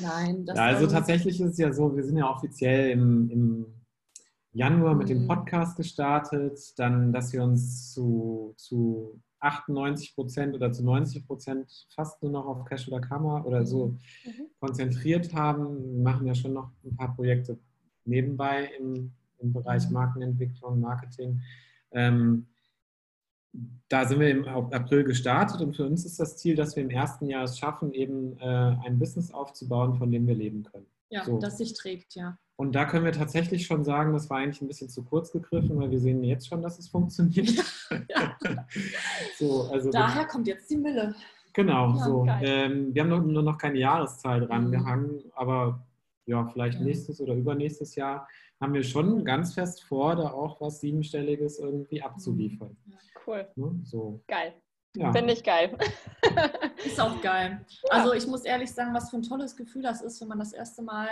Nein, das ja, also tatsächlich ist es ja so, wir sind ja offiziell im, im Januar mit dem mhm. Podcast gestartet, dann, dass wir uns zu, zu 98 Prozent oder zu 90 Prozent fast nur noch auf Cash oder Kammer oder so mhm. konzentriert haben. Wir machen ja schon noch ein paar Projekte nebenbei im, im Bereich mhm. Markenentwicklung, Marketing. Ähm, da sind wir im April gestartet und für uns ist das Ziel, dass wir im ersten Jahr es schaffen, eben äh, ein Business aufzubauen, von dem wir leben können. Ja, so. das sich trägt, ja. Und da können wir tatsächlich schon sagen, das war eigentlich ein bisschen zu kurz gegriffen, weil wir sehen jetzt schon, dass es funktioniert. Ja. so, also Daher kommt jetzt die Mille. Genau, ja, so. Ähm, wir haben noch, nur noch keine Jahreszahl dran mhm. gehangen, aber ja, vielleicht ja. nächstes oder übernächstes Jahr haben wir schon ganz fest vor, da auch was Siebenstelliges irgendwie abzuliefern. Cool. Ne? So. Geil. Ja. Finde ich geil. ist auch geil. Also ich muss ehrlich sagen, was für ein tolles Gefühl das ist, wenn man das erste Mal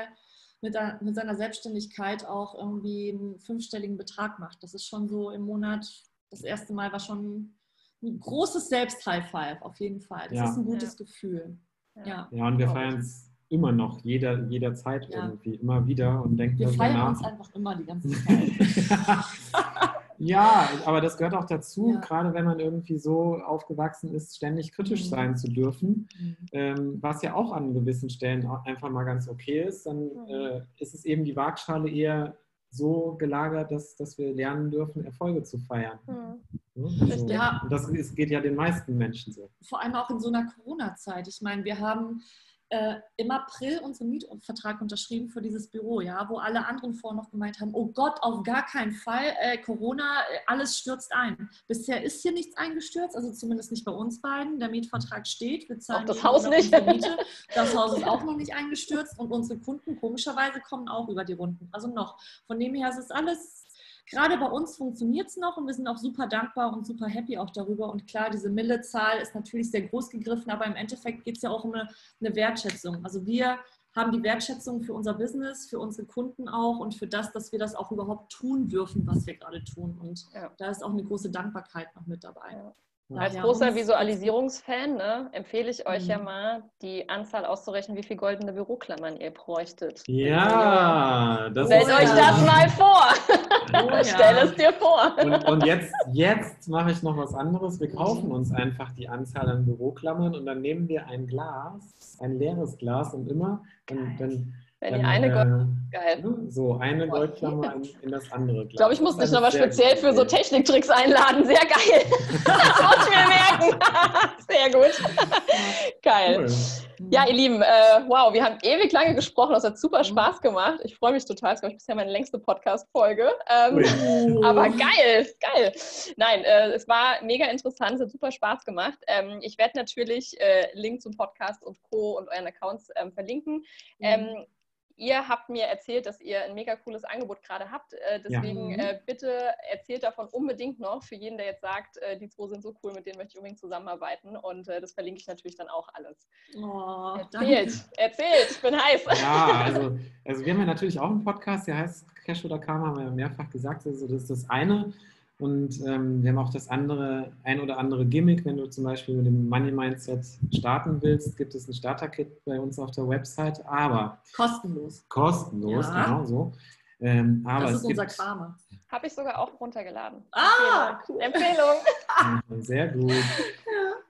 mit, der, mit seiner Selbstständigkeit auch irgendwie einen fünfstelligen Betrag macht. Das ist schon so im Monat, das erste Mal war schon ein großes Selbst-High-Five, auf jeden Fall. Das ja. ist ein gutes ja. Gefühl. Ja, ja und wir feiern es immer noch, jeder, jederzeit irgendwie, immer wieder und denken Wir feiern danach. uns einfach immer die ganze Zeit. Ja, aber das gehört auch dazu, ja. gerade wenn man irgendwie so aufgewachsen ist, ständig kritisch mhm. sein zu dürfen, mhm. ähm, was ja auch an gewissen Stellen einfach mal ganz okay ist, dann mhm. äh, ist es eben die Waagschale eher so gelagert, dass, dass wir lernen dürfen, Erfolge zu feiern. Mhm. Also, ja. Und das ist, geht ja den meisten Menschen so. Vor allem auch in so einer Corona-Zeit. Ich meine, wir haben äh, im April unseren Mietvertrag unterschrieben für dieses Büro, ja, wo alle anderen vorher noch gemeint haben, oh Gott, auf gar keinen Fall, äh, Corona, äh, alles stürzt ein. Bisher ist hier nichts eingestürzt, also zumindest nicht bei uns beiden. Der Mietvertrag steht, wir zahlen auch das Haus nicht. Miete. Das Haus ist auch noch nicht eingestürzt und unsere Kunden komischerweise kommen auch über die Runden. Also noch. Von dem her ist es alles gerade bei uns funktioniert es noch und wir sind auch super dankbar und super happy auch darüber. Und klar, diese Mille-Zahl ist natürlich sehr groß gegriffen, aber im Endeffekt geht es ja auch um eine, eine Wertschätzung. Also wir haben die Wertschätzung für unser Business, für unsere Kunden auch und für das, dass wir das auch überhaupt tun dürfen, was wir gerade tun. Und ja. da ist auch eine große Dankbarkeit noch mit dabei. Ja. Als großer Visualisierungsfan ne, empfehle ich euch mhm. ja mal, die Anzahl auszurechnen, wie viele goldene Büroklammern ihr bräuchtet. Ja, das Stellt euch ja. das mal vor. Oh, ja. Stell es dir vor. Und, und jetzt, jetzt mache ich noch was anderes. Wir kaufen uns einfach die Anzahl an Büroklammern und dann nehmen wir ein Glas, ein leeres Glas und immer, dann, dann wenn ihr eine Gold äh, Geil. So, eine Goldklammer in, in, das andere. Ich glaube, ich muss dich nochmal speziell für so Techniktricks einladen. Sehr geil. das muss ich mir merken. Sehr gut. Geil. Cool. Ja, ihr Lieben, äh, wow, wir haben ewig lange gesprochen. Das hat super mhm. Spaß gemacht. Ich freue mich total. Das ist, glaube ich, bisher meine längste Podcast-Folge. Ähm, aber geil, geil. Nein, äh, es war mega interessant. Es hat super Spaß gemacht. Ähm, ich werde natürlich äh, Link zum Podcast und Co. und euren Accounts ähm, verlinken. Mhm. Ihr habt mir erzählt, dass ihr ein mega cooles Angebot gerade habt. Äh, deswegen Ja. äh, bitte erzählt davon unbedingt noch für jeden, der jetzt sagt, äh, die zwei sind so cool, mit denen möchte ich unbedingt zusammenarbeiten. Und äh, das verlinke ich natürlich dann auch alles. Oh, Erzählt, erzählt, ich bin heiß. Ja, also, also wir haben ja natürlich auch einen Podcast, der heißt Cash oder Karma, haben wir ja mehrfach gesagt. Also das ist das eine. Und ähm, wir haben auch das andere, ein oder andere Gimmick. Wenn du zum Beispiel mit dem Money Mindset starten willst, gibt es ein Starter-Kit bei uns auf der Website, aber kostenlos. kostenlos, Ja. genau so. Ähm, aber das es ist unser gibt, Karma. Habe ich sogar auch runtergeladen. Ah, Empfehlung. Empfehlung. Sehr gut.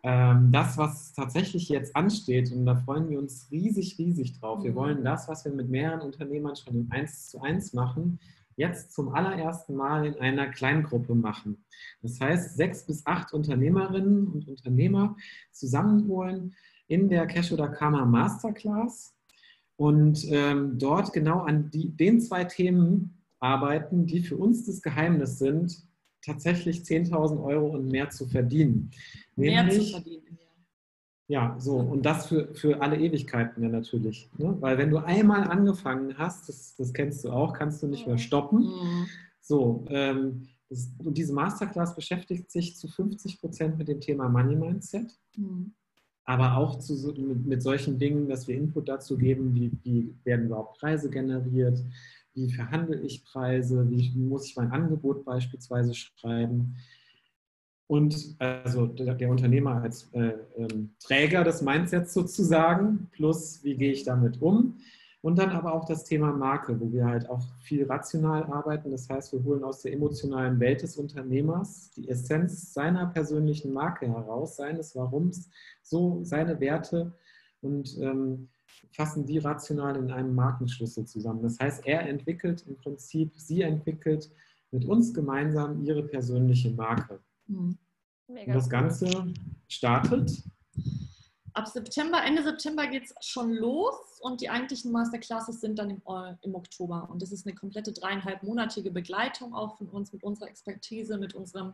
Ähm, das, was tatsächlich jetzt ansteht, und da freuen wir uns riesig, riesig drauf. Wir Mhm. wollen das, was wir mit mehreren Unternehmern schon im 1 zu 1 machen, jetzt zum allerersten Mal in einer Kleingruppe machen. Das heißt, sechs bis acht Unternehmerinnen und Unternehmer zusammenholen in der Cash oder Karma Masterclass und ähm, dort genau an die, den zwei Themen arbeiten, die für uns das Geheimnis sind, tatsächlich 10.000 Euro und mehr zu verdienen. Mehr zu Nämlich- verdienen. Ja, so. Und das für, für alle Ewigkeiten ja natürlich. Ne? Weil wenn du einmal angefangen hast, das, das kennst du auch, kannst du nicht mehr stoppen. Mhm. So, ähm, das, und diese Masterclass beschäftigt sich zu 50 Prozent mit dem Thema Money Mindset, Mhm. aber auch zu, mit, mit solchen Dingen, dass wir Input dazu geben, wie, wie werden überhaupt Preise generiert, wie verhandle ich Preise, wie muss ich mein Angebot beispielsweise schreiben. Und also der, der Unternehmer als äh, ähm, Träger des Mindsets sozusagen, plus wie gehe ich damit um. Und dann aber auch das Thema Marke, wo wir halt auch viel rational arbeiten. Das heißt, wir holen aus der emotionalen Welt des Unternehmers die Essenz seiner persönlichen Marke heraus, seines Warums, so seine Werte und ähm, fassen die rational in einem Markenschlüssel zusammen. Das heißt, er entwickelt im Prinzip, sie entwickelt mit uns gemeinsam ihre persönliche Marke. Mhm. Mega Und das. Ganze startet Ab September, Ende September geht es schon los und die eigentlichen Masterclasses sind dann im, äh, im Oktober. Und das ist eine komplette dreieinhalbmonatige Begleitung auch von uns mit unserer Expertise, mit unserem,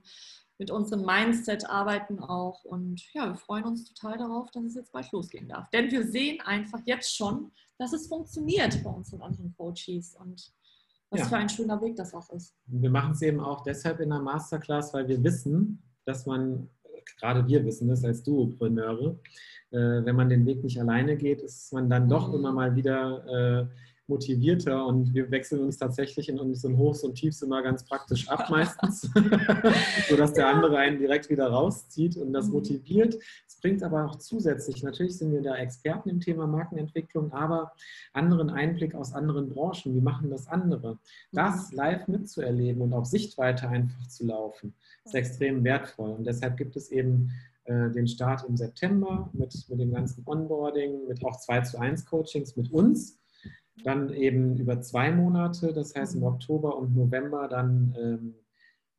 mit unserem Mindset arbeiten auch. Und ja, wir freuen uns total darauf, dass es jetzt bald losgehen darf. Denn wir sehen einfach jetzt schon, dass es funktioniert bei unseren anderen Coaches und was Ja. für ein schöner Weg das auch ist. Wir machen es eben auch deshalb in der Masterclass, weil wir wissen, dass man, gerade wir wissen das als Duopreneure, äh, wenn man den Weg nicht alleine geht, ist man dann doch Mhm. immer mal wieder äh, motivierter und wir wechseln uns tatsächlich in unseren Hochs und Tiefs immer ganz praktisch ab meistens, sodass der andere einen direkt wieder rauszieht und das Mhm. motiviert. Es bringt aber auch zusätzlich, natürlich sind wir da Experten im Thema Markenentwicklung, aber anderen Einblick aus anderen Branchen, wie machen das andere? Das live mitzuerleben und auf Sichtweite einfach zu laufen, ist extrem wertvoll. Und deshalb gibt es eben äh, den Start im September mit, mit dem ganzen Onboarding, mit auch 2 zu 1 Coachings mit uns. Dann eben über zwei Monate, das heißt im Oktober und November dann, ähm,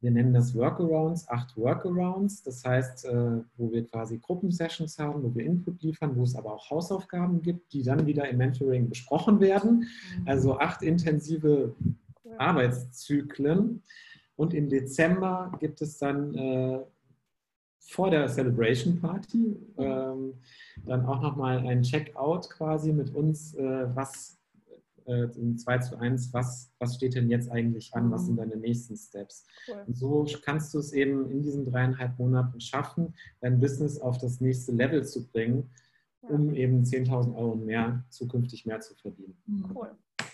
wir nennen das Workarounds, acht Workarounds, das heißt, äh, wo wir quasi Gruppensessions haben, wo wir Input liefern, wo es aber auch Hausaufgaben gibt, die dann wieder im Mentoring besprochen werden. Also acht intensive. Arbeitszyklen. Und im Dezember gibt es dann äh, vor der Celebration Party ähm, dann auch nochmal ein Checkout quasi mit uns, äh, was äh, im 2 zu 1, was, was steht denn jetzt eigentlich an, was sind deine nächsten Steps. Cool. Und so kannst du es eben in diesen dreieinhalb Monaten schaffen, dein Business auf das nächste Level zu bringen, um eben 10.000 Euro mehr zukünftig mehr zu verdienen. Mhm. Cool.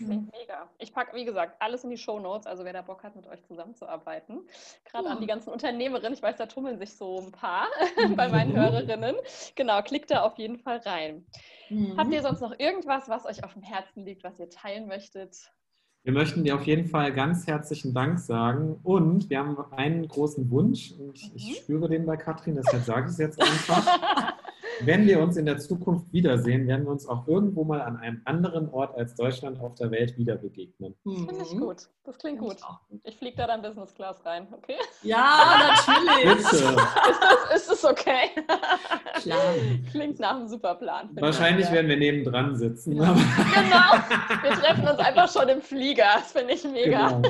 Mega. Ich packe, wie gesagt, alles in die Show Notes, also wer da Bock hat, mit euch zusammenzuarbeiten. Gerade Ja. an die ganzen Unternehmerinnen, ich weiß, da tummeln sich so ein paar bei meinen Hörerinnen. Genau, klickt da auf jeden Fall rein. Mhm. Habt ihr sonst noch irgendwas, was euch auf dem Herzen liegt, was ihr teilen möchtet? Wir möchten dir auf jeden Fall ganz herzlichen Dank sagen und wir haben einen großen Wunsch und ich, ich Mhm. spüre den bei Katrin, deshalb sage ich es jetzt einfach. Wenn wir uns in der Zukunft wiedersehen, werden wir uns auch irgendwo mal an einem anderen Ort als Deutschland auf der Welt wieder begegnen. Finde ich Mhm. gut. Das klingt gut. ich fliege da dann Business Class rein, okay? Ja, natürlich. Bitte! Ist das, ist das okay? Klar. Klingt nach einem super Plan. ich. Wahrscheinlich Ja. werden wir nebendran sitzen. Ja. Genau. Wir treffen uns einfach schon im Flieger. Das finde ich mega. Genau.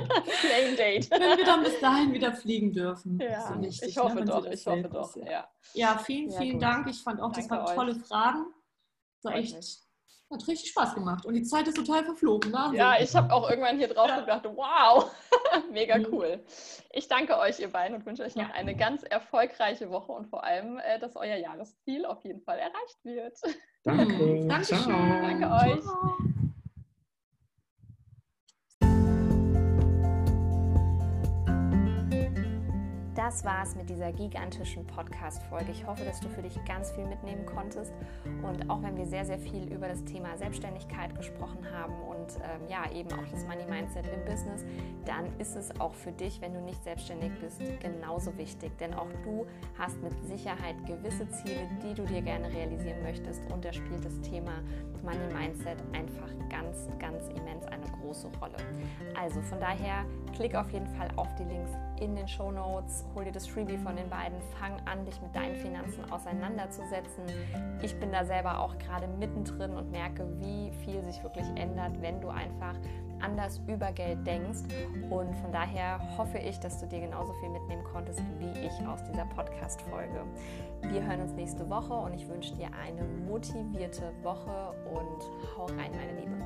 Date. Wenn wir dann bis dahin wieder fliegen dürfen. Ja, so wichtig, ich hoffe ne, doch, ich hoffe doch. Ja. Ja, vielen, vielen. Dank. Ich fand auch, das waren tolle euch. Fragen. So Freut echt. Hat richtig Spaß gemacht und die Zeit ist total verflogen. Wahnsinn. Ja, ich habe auch irgendwann hier drauf ja. gedacht, wow, mega mhm. cool. Ich danke euch, ihr beiden, und wünsche euch noch ja. eine ganz erfolgreiche Woche und vor allem, äh, dass euer Jahresziel auf jeden Fall erreicht wird. Danke. Mhm. Dankeschön. Danke euch. Ciao. Das war's mit dieser gigantischen Podcast-Folge. Ich hoffe, dass du für dich ganz viel mitnehmen konntest. Und auch wenn wir sehr, sehr viel über das Thema Selbstständigkeit gesprochen haben und ähm, ja, eben auch das Money Mindset im Business, dann ist es auch für dich, wenn du nicht selbstständig bist, genauso wichtig. Denn auch du hast mit Sicherheit gewisse Ziele, die du dir gerne realisieren möchtest. Und da spielt das Thema Money Mindset einfach ganz, ganz immens eine große Rolle. Also von daher klick auf jeden Fall auf die Links in den Show Notes, hol dir das Freebie von den beiden, fang an, dich mit deinen Finanzen auseinanderzusetzen. Ich bin da selber auch gerade mittendrin und merke, wie viel sich wirklich ändert, wenn du einfach anders über Geld denkst. Und von daher hoffe ich, dass du dir genauso viel mitnehmen konntest wie ich aus dieser Podcast-Folge. Wir hören uns nächste Woche und ich wünsche dir eine motivierte Woche und hau rein, meine Liebe.